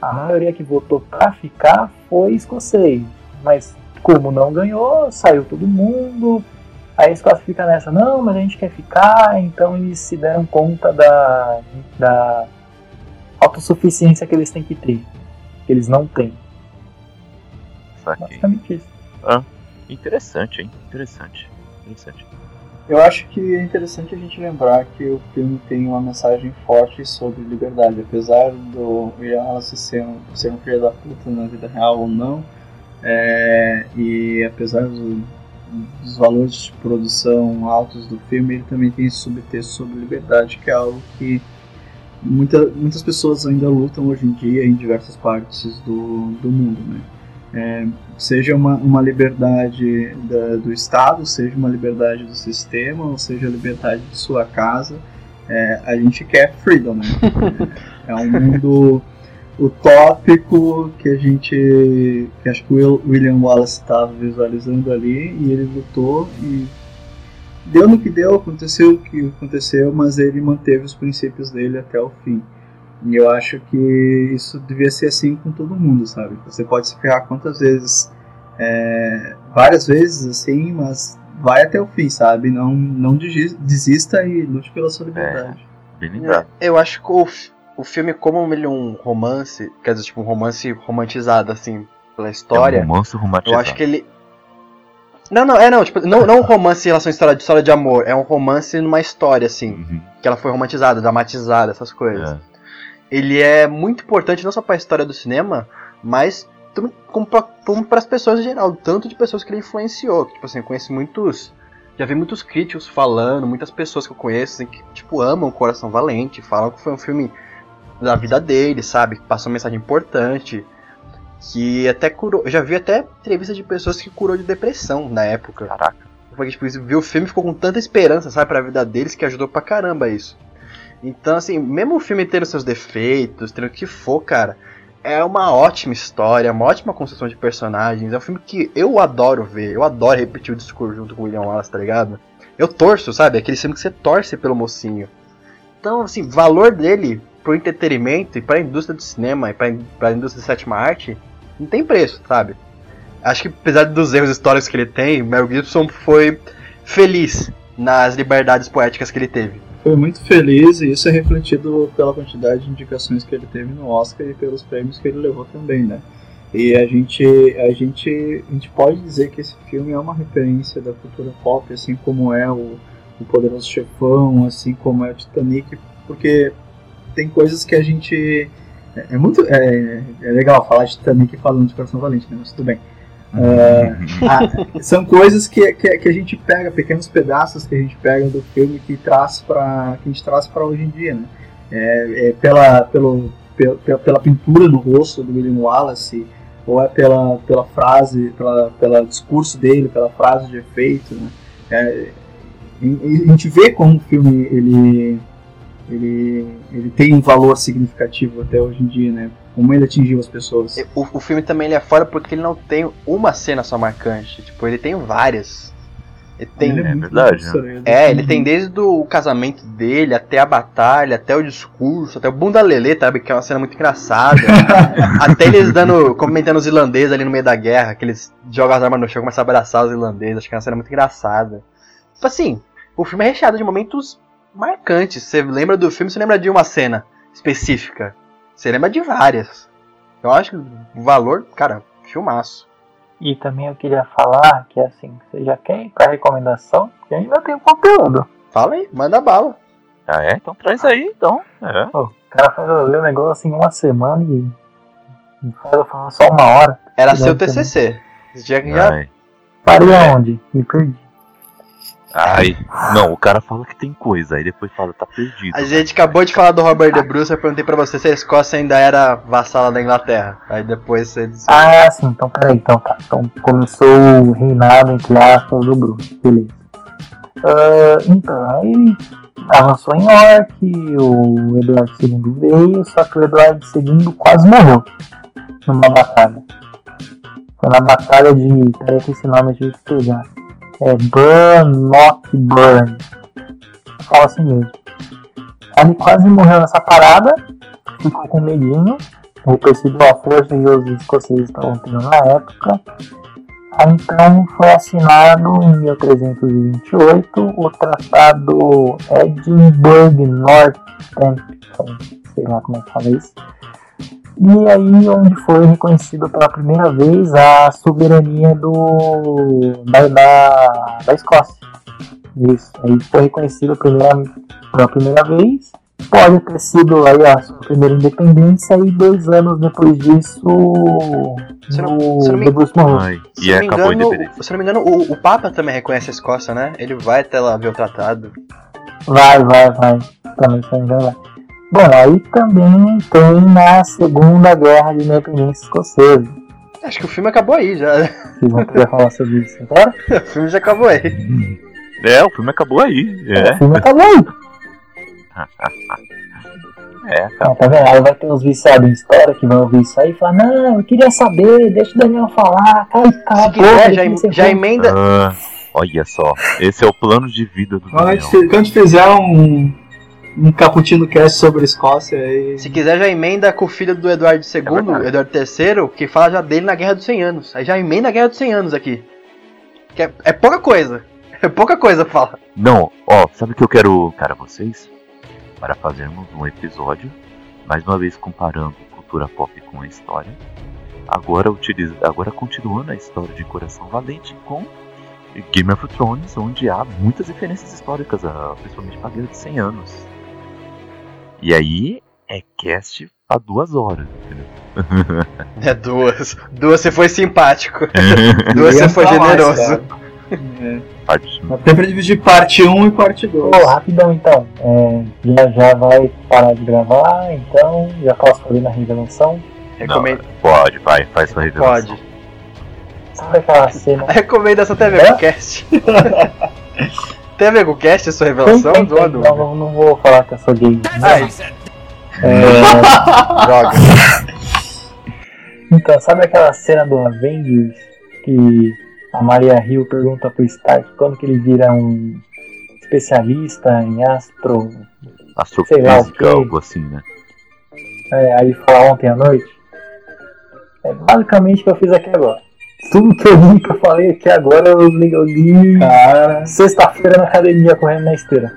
S3: a maioria que votou para ficar foi escocês. Mas como não ganhou, saiu todo mundo. Aí a Escócia fica nessa, não, mas a gente quer ficar, então eles se deram conta da, da autossuficiência que eles têm que ter. Que eles não têm.
S1: Saquei.
S3: Basicamente isso.
S1: Interessante, hein? Interessante. Interessante.
S2: Eu acho que é interessante a gente lembrar que o filme tem uma mensagem forte sobre liberdade. Apesar do William Wallace ser um, ser um filho da puta na vida real ou não, é, e apesar do, dos valores de produção altos do filme, ele também tem esse subtexto sobre liberdade, que é algo que muita, muitas pessoas ainda lutam hoje em dia em diversas partes do, do mundo, né? É, seja uma, uma liberdade da, do Estado, seja uma liberdade do sistema, ou seja a liberdade de sua casa, é, a gente quer freedom, né? É, [laughs] é um mundo utópico que a gente, que acho que o William Wallace estava visualizando ali e ele lutou e deu no que deu, aconteceu o que aconteceu, mas ele manteve os princípios dele até o fim. E eu acho que isso devia ser assim com todo mundo, sabe? Você pode se ferrar quantas vezes, é, várias vezes assim, mas vai até o fim, sabe? Não, não desista e lute pela sua liberdade.
S1: É, bem lembrado.
S4: É, eu acho que o, o filme, como ele é um romance, quer dizer, tipo um romance romantizado, assim, pela história.
S1: É um romance romantizado.
S4: Eu acho que ele. Não, não, é não, tipo, não, não um romance em relação à história de história de amor, é um romance numa história, assim. Uhum. Que ela foi romantizada, dramatizada, essas coisas. É ele é muito importante não só para a história do cinema, mas também como para as pessoas em geral, tanto de pessoas que ele influenciou. Tipo assim, eu conheço muitos. Já vi muitos críticos falando, muitas pessoas que eu conheço assim, que, tipo, amam Coração Valente, falam que foi um filme da vida dele, sabe? Que passou uma mensagem importante. Que até curou. Eu já vi até entrevistas de pessoas que curou de depressão na época.
S1: Caraca.
S4: Porque, tipo, viu o filme ficou com tanta esperança, sabe, pra vida deles que ajudou pra caramba isso. Então, assim, mesmo o filme tendo seus defeitos, tendo o que for, cara, é uma ótima história, uma ótima construção de personagens. É um filme que eu adoro ver, eu adoro repetir o discurso junto com o William Wallace, tá ligado? Eu torço, sabe? Aquele filme que você torce pelo mocinho. Então, assim, valor dele pro entretenimento e pra indústria do cinema e pra, pra indústria da sétima arte não tem preço, sabe? Acho que apesar dos erros históricos que ele tem, Mel Gibson foi feliz nas liberdades poéticas que ele teve
S2: foi muito feliz e isso é refletido pela quantidade de indicações que ele teve no Oscar e pelos prêmios que ele levou também, né? E a gente, a gente, a gente pode dizer que esse filme é uma referência da cultura pop, assim como é o, o Poderoso Chefão, assim como é o Titanic, porque tem coisas que a gente é, é muito é, é legal falar de Titanic falando de Coração Valente, né? Mas tudo bem. Uh, ah, são coisas que, que, que, a gente pega, pequenos pedaços que a gente pega do filme que traz para que a gente traz para hoje em dia, né? É, é pela, pelo, pela, pela pintura no rosto do William Wallace, ou é pela, pela frase, pela, pela discurso dele, pela frase de efeito, né? É, a gente vê como o filme ele, ele, ele tem um valor significativo até hoje em dia, né? Como ele atingiu as pessoas.
S4: O, o filme também ele é fora porque ele não tem uma cena só marcante, tipo, ele tem várias. Ele tem,
S1: ele é, é verdade. Né?
S4: É, ele tem desde o casamento dele, até a batalha, até o discurso, até o bunda lelê, sabe? Que é uma cena muito engraçada. [laughs] até eles dando, comentando os irlandeses ali no meio da guerra, que eles jogam as armas no chão e começam a abraçar os irlandeses. Acho que é uma cena muito engraçada. Tipo assim, o filme é recheado de momentos marcantes. Você lembra do filme, você lembra de uma cena específica. Você lembra de várias. Eu acho que o valor, cara, filmaço.
S3: E também eu queria falar que assim, você já quer ir pra recomendação? Porque ainda tem conteúdo.
S4: Fala aí, manda bala.
S1: Ah é? Então traz aí, então. É.
S3: o cara faz eu ler o negócio assim uma semana e. e faz eu falar só uma hora.
S4: Era seu TCC. Já, já...
S3: Parei aonde? Me perdi.
S1: Ai, não, o cara fala que tem coisa, aí depois fala, tá perdido.
S4: A gente acabou de falar do Robert De Bruce, eu perguntei pra você se a Escócia ainda era vassala da Inglaterra. Aí depois você disse.
S3: Ah, sim, então peraí, então tá. Então começou o reinado entre aspas do Bruce, beleza. Uh, então, aí avançou em York, o Eduardo II veio, só que o Eduardo II quase morreu numa batalha. Foi na batalha de. Peraí que esse nome a gente pegar é Burn, Not Burn. Fala assim mesmo. Ele quase morreu nessa parada, ficou com medinho, ou percebeu a força que os escoceses estavam tendo na época. Então foi assinado em 1328 o Tratado Edinburgh Northampton, sei lá como é que fala isso, e aí onde foi reconhecido pela primeira vez a soberania do, da, da, da Escócia. Isso, aí foi reconhecido pela primeira, pela primeira vez pode ter sido aí a sua primeira independência e dois anos depois disso
S4: Se não-
S3: no
S4: se não me-
S3: Bruce
S4: Se
S1: e acabou
S4: engano, se não me engano, o, o Papa também reconhece a Escócia, né? Ele vai até lá ver o tratado.
S3: Vai, vai, vai. Também, se não me engano, vai. Bom, aí também tem na Segunda Guerra de Independência Escocesa.
S4: Acho que o filme acabou aí já.
S3: Vocês vão querer falar sobre isso agora? [laughs]
S4: o filme já acabou aí.
S1: É, o filme acabou aí.
S3: O
S1: É,
S3: filme acabou aí. [laughs]
S1: é, cara.
S3: Não, tá vendo? Aí vai ter uns viciados em história que vão ouvir isso aí e falar, não, eu queria saber, deixa o Daniel falar, cala
S4: Se
S3: a boca,
S4: quiser, já, já
S3: bom."
S4: emenda.
S1: Ah, olha só, esse é o plano de vida do Daniel.
S2: gente, fi- quando a gente fizer um, um cappuccino cast sobre a Escócia, aí.
S4: Se quiser, já emenda com o filho do Eduardo II,
S1: verdade.
S4: Eduardo III, que fala já dele na Guerra dos 100 Anos. Aí já emenda a Guerra dos 100 Anos aqui. Que é, é pouca coisa. [laughs] É pouca coisa, fala.
S1: Não, ó, sabe o que eu quero, cara, vocês? Para fazermos um episódio, mais uma vez comparando cultura pop com a história. Agora utiliza, agora continuando a história de Coração Valente com Game of Thrones, onde há muitas referências históricas, ah, principalmente para a Guerra de 100 anos. E aí é cast a duas horas, entendeu? [laughs]
S4: É duas. Duas você foi simpático. [laughs] Duas você foi generoso.
S2: cara. É. [laughs]
S1: Parte-
S2: de dividir parte 1 e parte 2.
S3: Pô, rapidão então, é, já, já vai parar de gravar, então já posso fazer na revelação.
S4: Recomendo.
S1: Pode, vai, faz sua revelação.
S4: Pode.
S3: Sabe aquela cena?
S4: Recomendação tem a ver com o cast. Tem a ver com o cast a sua revelação?
S3: Tem, tem,
S4: Não,
S3: tem,
S4: não.
S3: não, não, vou falar que eu sou gay.
S4: Ai,
S3: É, [laughs]
S4: droga. [laughs]
S3: então, sabe aquela cena do Avengers que a Maria Hill pergunta pro Stark quando que ele vira um especialista em astro. Sei lá o
S1: Astrofísica,
S3: quê.
S1: algo assim, né?
S3: É, aí ele fala ontem à noite. É basicamente o que eu fiz aqui agora. Tudo que eu eu falei aqui agora eu li, eu li
S2: Cara,
S3: sexta-feira na academia correndo na esteira.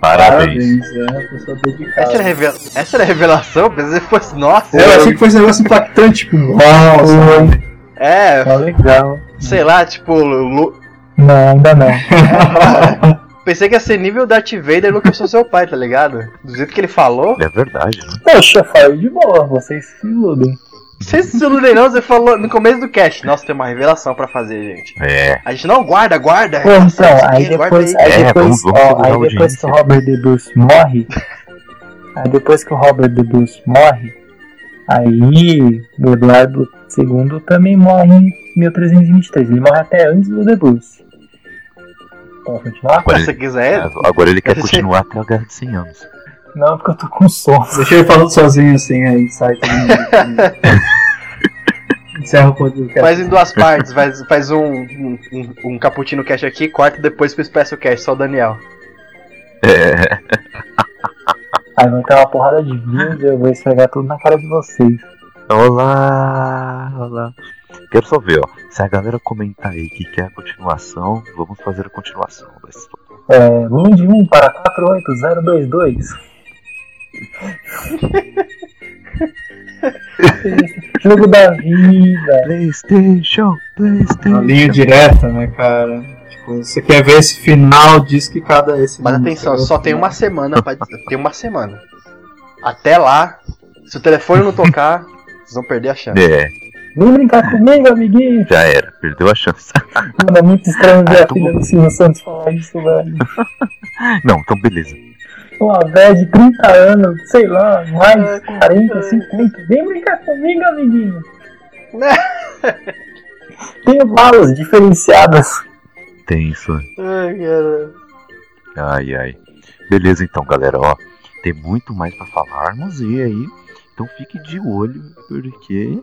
S1: Parabéns.
S2: parabéns. É uma pessoa
S4: Essa era, a revela... Essa era a revelação? Eu pensei que fosse. Nossa!
S2: Eu achei que fosse um negócio impactante, tipo, [laughs] nossa.
S4: É,
S3: Tá legal.
S4: sei lá, tipo. Lu...
S3: Não, ainda não. [laughs]
S4: Pensei que ia ser nível Darth Vader no que eu sou seu pai, tá ligado? Do jeito que ele falou.
S1: É verdade, né?
S3: Poxa, falei de boa, vocês se iludem.
S4: Vocês se não, você falou no começo do cast. Nossa, tem uma revelação pra fazer, gente.
S1: É.
S4: A gente não guarda, guarda.
S3: Pô, então, aí depois,
S4: aí.
S3: aí
S1: É,
S3: depois,
S1: vamos- vamos
S3: ó, aí depois que o. Robert De Bruce morre, aí depois que o Robert De Bruce morre, aí o Eduardo II também morre em 1323. Ele morre até antes do De Bruce. Posso continuar?
S1: Agora
S4: Se você
S1: ele,
S4: quiser.
S1: agora ele quer continuar até a Guerra de 100 anos.
S3: Não, porque eu tô com sono.
S2: Deixa ele falando sozinho assim, aí sai todo mundo. [laughs] Encerra o podcast.
S4: Faz em duas partes, faz, faz um, um, um, um cappuccino cast aqui, corta e depois pro Expresso Cast, só o Daniel.
S1: É.
S3: Aí vai ter uma porrada de vídeo, eu vou esfregar tudo na cara de vocês.
S1: Olá, olá. Quero só ver, ó. Se a galera comentar aí que quer a continuação, vamos fazer a continuação.
S3: É, Lund 1 para 48022. [laughs] Jogo da vida.
S1: PlayStation, PlayStation.
S2: Uma linha direta, né, cara? Tipo, você quer ver esse final, diz que cada esse.
S4: Mas atenção, só tem uma semana pra. Tem uma semana. Até lá, se o telefone não tocar, [laughs] vocês vão perder a chance.
S1: É,
S3: Vem brincar comigo, amiguinho.
S1: já era, perdeu a chance.
S3: Mano, é muito estranho ver
S1: Ah,
S3: a filha do Silvio Santos falar isso, velho. [laughs]
S1: Não, então beleza.
S3: Uma velha de 30 anos, sei lá, mais 40, 50. Vem brincar comigo, amiguinho. [laughs] Tenho balas diferenciadas.
S1: Tem isso.
S4: Ai, cara.
S1: Ai, ai. Beleza então, galera, ó. Tem muito mais pra falarmos e aí. Então fique de olho, porque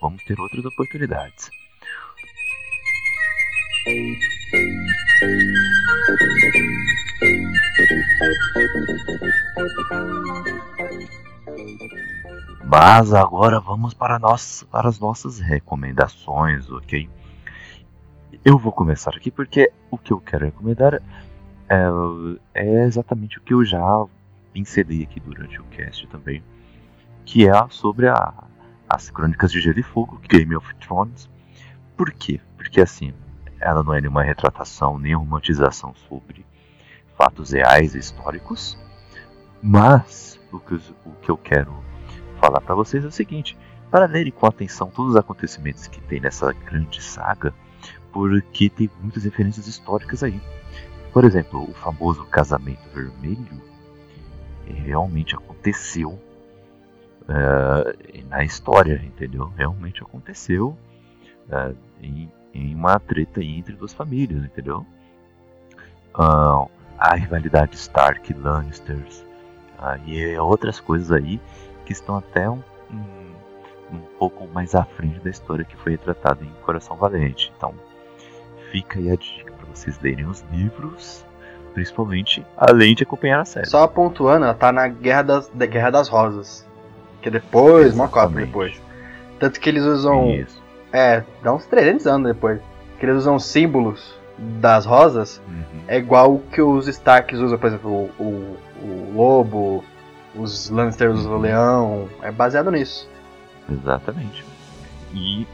S1: vamos ter outras oportunidades. Mas agora vamos para, nós, para as nossas recomendações, ok? Eu vou começar aqui porque o que eu quero recomendar é, é exatamente o que eu já pincelei aqui durante o cast também, que é sobre a, as Crônicas de Gelo e Fogo, Game of Thrones. Por quê? Porque assim, ela não é nenhuma retratação nem romantização sobre fatos reais e históricos, Mas o que, o que eu quero falar para vocês é o seguinte: para lerem com atenção todos os acontecimentos que tem nessa grande saga, porque tem muitas referências históricas aí. Por exemplo, o famoso casamento vermelho realmente aconteceu uh, na história, entendeu? Realmente aconteceu uh, em, em, uma treta entre duas famílias, entendeu? Uh, a rivalidade Stark Lannisters e outras coisas aí que estão até um, um, um pouco mais à frente da história que foi retratada em Coração Valente. Então, fica aí a dica para vocês lerem os livros principalmente, além de acompanhar a série.
S4: Só pontuando, ela tá na Guerra das, da Guerra das Rosas. Que é depois, uma cópia depois. Tanto que eles usam. Isso. É, dá uns 300 anos depois. Que eles usam símbolos das rosas. Uhum. É igual o que os Starks usam, por exemplo, o, o, o lobo, os Lannisters uhum. o leão. É baseado nisso.
S1: Exatamente. E,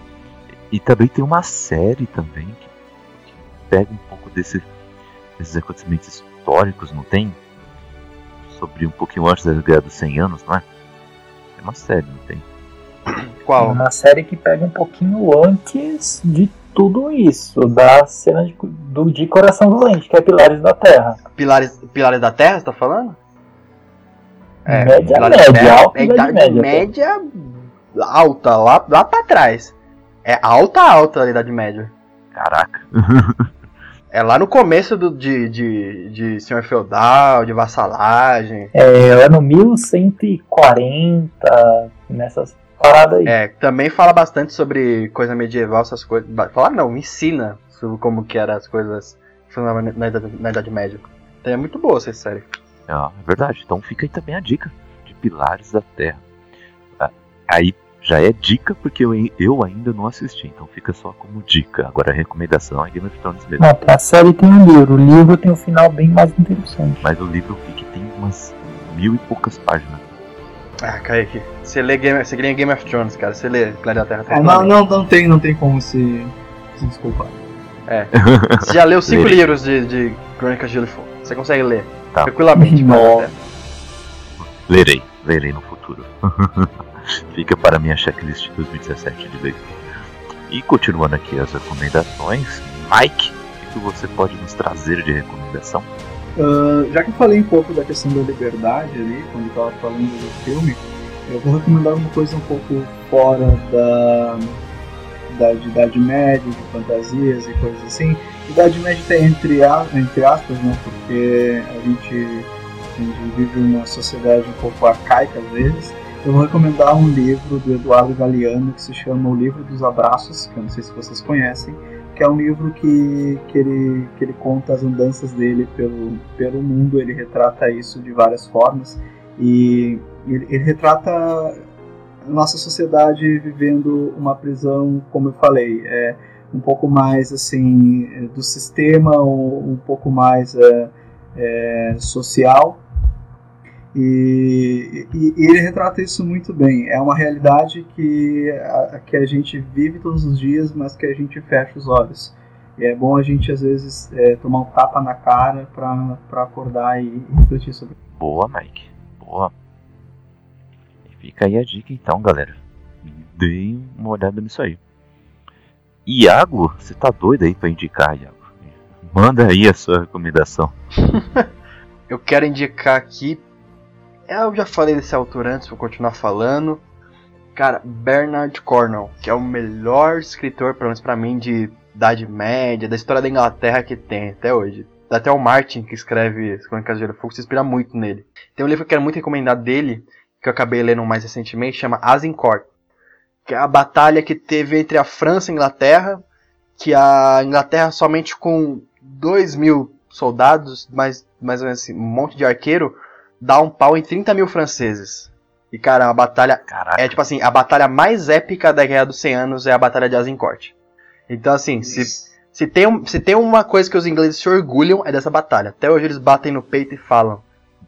S1: e também tem uma série também que, que pega um pouco desse esses acontecimentos históricos, não tem? Sobre um pouquinho antes da Guerra dos 100 anos, não é? É uma série, não tem?
S3: Qual? É uma série que pega um pouquinho antes de tudo isso, da cena de, do, de Coração Valente, que é Pilares da Terra.
S4: Pilares, Pilares da Terra, você tá falando?
S3: É, média, média, terra, alta é idade média.
S4: média alta, lá, lá pra trás. É alta, alta a Idade Média.
S1: Caraca.
S4: É lá no começo do, de, de, de Senhor Feudal, de vassalagem.
S3: É, ano 1140, nessas paradas aí.
S4: É, também fala bastante sobre coisa medieval, essas coisas. Fala não, ensina sobre como que eram as coisas na, na, na Idade Média. Então é muito boa essa série.
S1: É, é verdade. Então fica aí também a dica de Pilares da Terra. Ah, aí já é dica porque eu, eu ainda não assisti, então fica só como dica. Agora a recomendação é Game of Thrones mesmo.
S3: Não, a série tem um livro, o livro tem um final bem mais interessante.
S1: Mas o livro eu vi que tem umas mil e poucas páginas.
S4: Ah, Kaique, você lê Game, você lê Game of Thrones, cara, você lê Planeta Terra.
S2: É, não, não, não, tem, não tem como se, se desculpar.
S4: É. [laughs] Você já leu cinco livros de, de Crônicas de Gelo Fogo. Você consegue ler tá. tranquilamente.
S1: Lerei, lerei no futuro. [laughs] Fica para minha checklist 2017 de leitura. E continuando aqui as recomendações, Mike, o que você pode nos trazer de recomendação?
S2: Uh, já que eu falei um pouco da questão da liberdade ali, quando estava falando do filme, eu vou recomendar uma coisa um pouco fora da, da Idade Média, de fantasias e coisas assim. Idade Média está entre, entre aspas, né? Porque a gente, a gente vive uma sociedade um pouco arcaica às vezes eu vou recomendar um livro do Eduardo Galeano que se chama O Livro dos Abraços, que eu não sei se vocês conhecem, que é um livro que, que, ele, que ele conta as andanças dele pelo, pelo mundo, ele retrata isso de várias formas e ele, ele retrata nossa sociedade vivendo uma prisão, como eu falei, é um pouco mais assim do sistema, um, um pouco mais é, é, social e, e, e, ele retrata isso muito bem. É uma realidade que a, que a gente vive todos os dias, mas que a gente fecha os olhos. E é bom a gente, às vezes, é, tomar um tapa na cara para acordar e, e refletir sobre isso.
S1: Boa, Mike. Boa. E fica aí a dica, então, galera. Deem uma olhada nisso aí. Iago, você tá doido aí para indicar, Iago? Manda aí a sua recomendação. [laughs]
S4: Eu quero indicar aqui eu já falei desse autor antes, vou continuar falando. Cara, Bernard Cornwell, que é o melhor escritor, pelo menos pra mim, de Idade Média, da história da Inglaterra que tem até hoje. Até o Martin, que escreve As Crônicas de Gelo Fogo, se inspira muito nele. Tem um livro que eu quero muito recomendar dele, que eu acabei lendo mais recentemente, chama Azincourt. Que é a batalha que teve entre a França e a Inglaterra, que a Inglaterra somente com 2 mil soldados, mais, mais ou menos assim, um monte de arqueiro, dá um pau em 30 mil franceses. E, cara, a batalha. Caraca. É tipo assim, a batalha mais épica da Guerra dos 100 Anos é a Batalha de Azincourt. Então, assim, se, se, tem, se tem uma coisa que os ingleses se orgulham é dessa batalha. Até hoje eles batem no peito e falam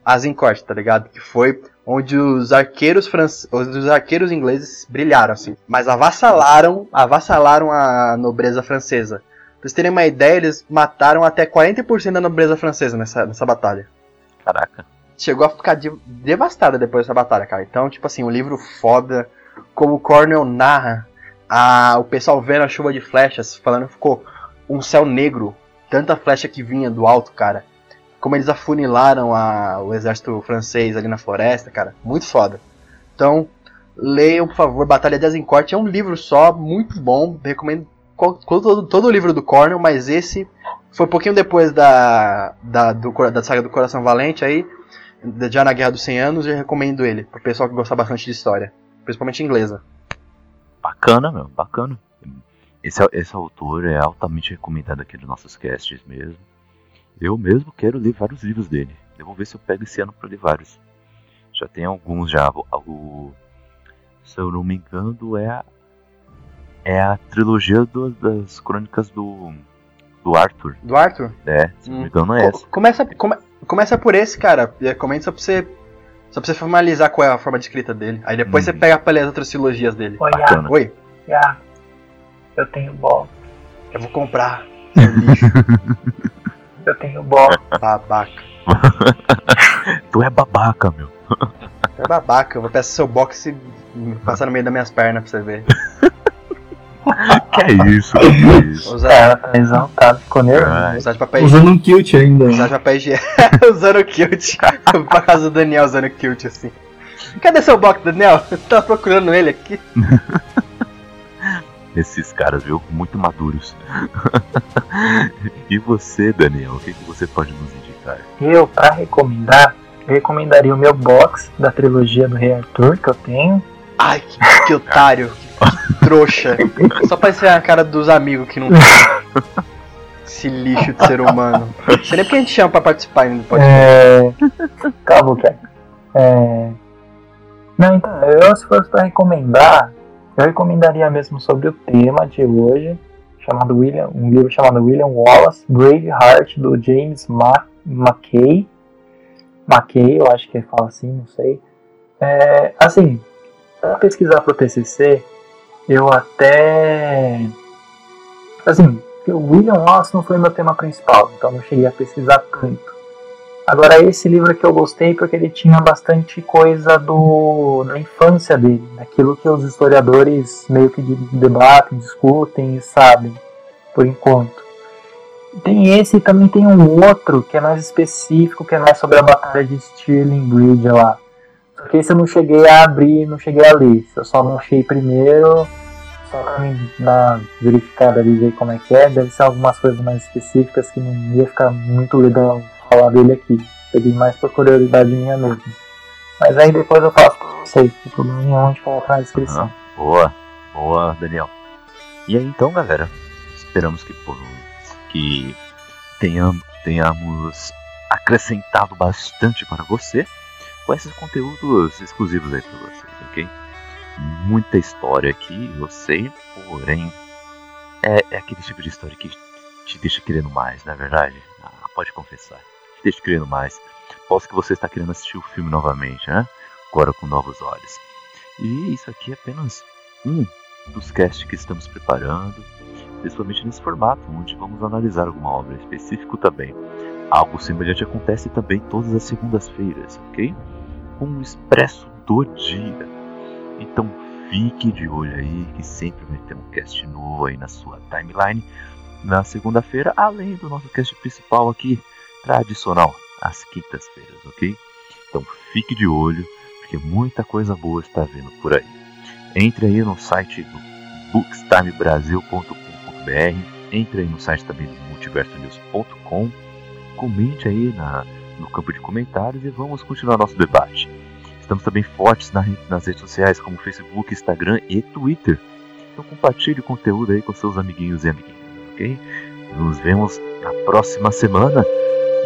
S4: Azincourt, tá ligado? Que foi onde os arqueiros france... os arqueiros ingleses brilharam, assim. Mas avassalaram, avassalaram a nobreza francesa. Pra vocês terem uma ideia, eles mataram até 40% da nobreza francesa nessa, nessa batalha.
S1: Caraca.
S4: Chegou a ficar de- devastada depois dessa batalha, cara. Então, tipo assim, um livro foda. Como o Cornell narra, a, o pessoal vendo a chuva de flechas, falando ficou um céu negro. Tanta flecha que vinha do alto, cara. Como eles afunilaram a- o exército francês ali na floresta, cara. Muito foda. Então, leiam, por favor, Batalha de Azincourt. É um livro só, muito bom. Recomendo todo, todo o livro do Cornell, mas esse foi um pouquinho depois da, da, do da saga do Coração Valente aí, já na Guerra dos 100 Anos, e eu recomendo ele, pro pessoal que gosta bastante de história, principalmente inglesa.
S1: Bacana, meu, bacana. Esse, esse autor é altamente recomendado aqui nos nossos casts mesmo. Eu mesmo quero ler vários livros dele. Eu vou ver se eu pego esse ano pra ler vários. Já tem alguns já. O, se eu não me engano, é a, é a trilogia do- das crônicas do, do Arthur.
S4: Do Arthur?
S1: É, se não
S4: Hum.
S1: me engano é essa.
S4: Co- começa, come- começa por esse, cara, e recomendo só pra você. Só pra você formalizar qual é a forma de escrita dele. Aí depois você
S1: Uhum.
S4: pega pra ler as outras trilogias dele.
S3: Oi,
S1: Bacana.
S4: Oi,
S3: ah, eu tenho box.
S4: eu vou comprar. seu lixo,
S3: Eu tenho box.
S4: babaca. [laughs]
S1: Tu é babaca, meu.
S4: É babaca, eu vou pegar seu box e passar no meio das minhas pernas pra você ver. [laughs]
S1: Que é isso, que é isso.
S4: Usar,
S3: Cara, tá exaltado, ficou nervoso.
S4: Usar de papel
S2: Usando um kilt ainda.
S4: Usar de papel higiênico. [laughs] usando kilt. pra casa do Daniel usando kilt assim. Cadê seu box, Daniel? Eu tava procurando ele aqui. [laughs]
S1: Esses caras, viu? Muito maduros. e você, Daniel, o que, que você pode nos indicar?
S3: Eu, pra recomendar, eu recomendaria o meu box da trilogia do Rei Arthur, que eu tenho.
S4: Ai, que, que otário. Que trouxa. Só pra ser a cara dos amigos que não. Esse lixo de ser humano. Nem porque a gente chama pra participar ainda do podcast.
S3: É... Calma, cara. É... Não, então, eu se fosse pra recomendar, eu recomendaria mesmo sobre o tema de hoje, chamado William, um livro chamado William Wallace, Braveheart, do James Ma McKay. McKay, eu acho que ele fala assim, não sei. É, assim, para pesquisar pro TCC, eu até... Assim, o William Wallace não foi meu tema principal, então não cheguei a pesquisar tanto. Agora esse livro que eu gostei porque ele tinha bastante coisa do da infância dele, daquilo que os historiadores meio que de- debatem, discutem e sabem, por enquanto. Tem esse e também tem um outro que é mais específico, que é mais sobre a batalha de Stirling Bridge lá. Só que esse eu não cheguei a abrir, não cheguei a ler. Eu só achei primeiro, só pra mim dar verificada ali ver como é que é. Deve ser algumas coisas mais específicas que não ia ficar muito legal falar dele aqui. Peguei mais por curiosidade minha mesmo. Mas aí depois eu faço pra vocês, não tem problema nenhum de colocar na descrição.
S1: Ah, boa, boa, Daniel. E aí então, galera, esperamos que, pô, que tenham, tenhamos acrescentado bastante para você com esses conteúdos exclusivos aí para vocês, ok? Muita história aqui, eu sei, porém é, é aquele tipo de história que te deixa querendo mais, não é verdade? Ah, pode confessar, te deixa querendo mais. Posso que você está querendo assistir o filme novamente, né? Agora com novos olhos. E isso aqui é apenas um dos casts que estamos preparando, principalmente nesse formato, onde vamos analisar alguma obra específica também. Algo semelhante acontece também todas as segundas-feiras, ok? Com o Expresso do Dia. Então fique de olho aí que sempre vai ter um cast novo aí na sua timeline na segunda-feira, além do nosso cast principal aqui, tradicional, às quintas-feiras, ok? Então fique de olho, porque muita coisa boa está vindo por aí. Entre aí no site do bookstimebrasil.com.br, entre aí no site também do multiversonews.com, comente aí na, no campo de comentários e vamos continuar nosso debate. Estamos também fortes nas redes sociais como Facebook, Instagram e Twitter. Então compartilhe o conteúdo aí com seus amiguinhos e amiguinhas, ok? Nos vemos na próxima semana.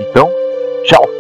S1: Então, tchau!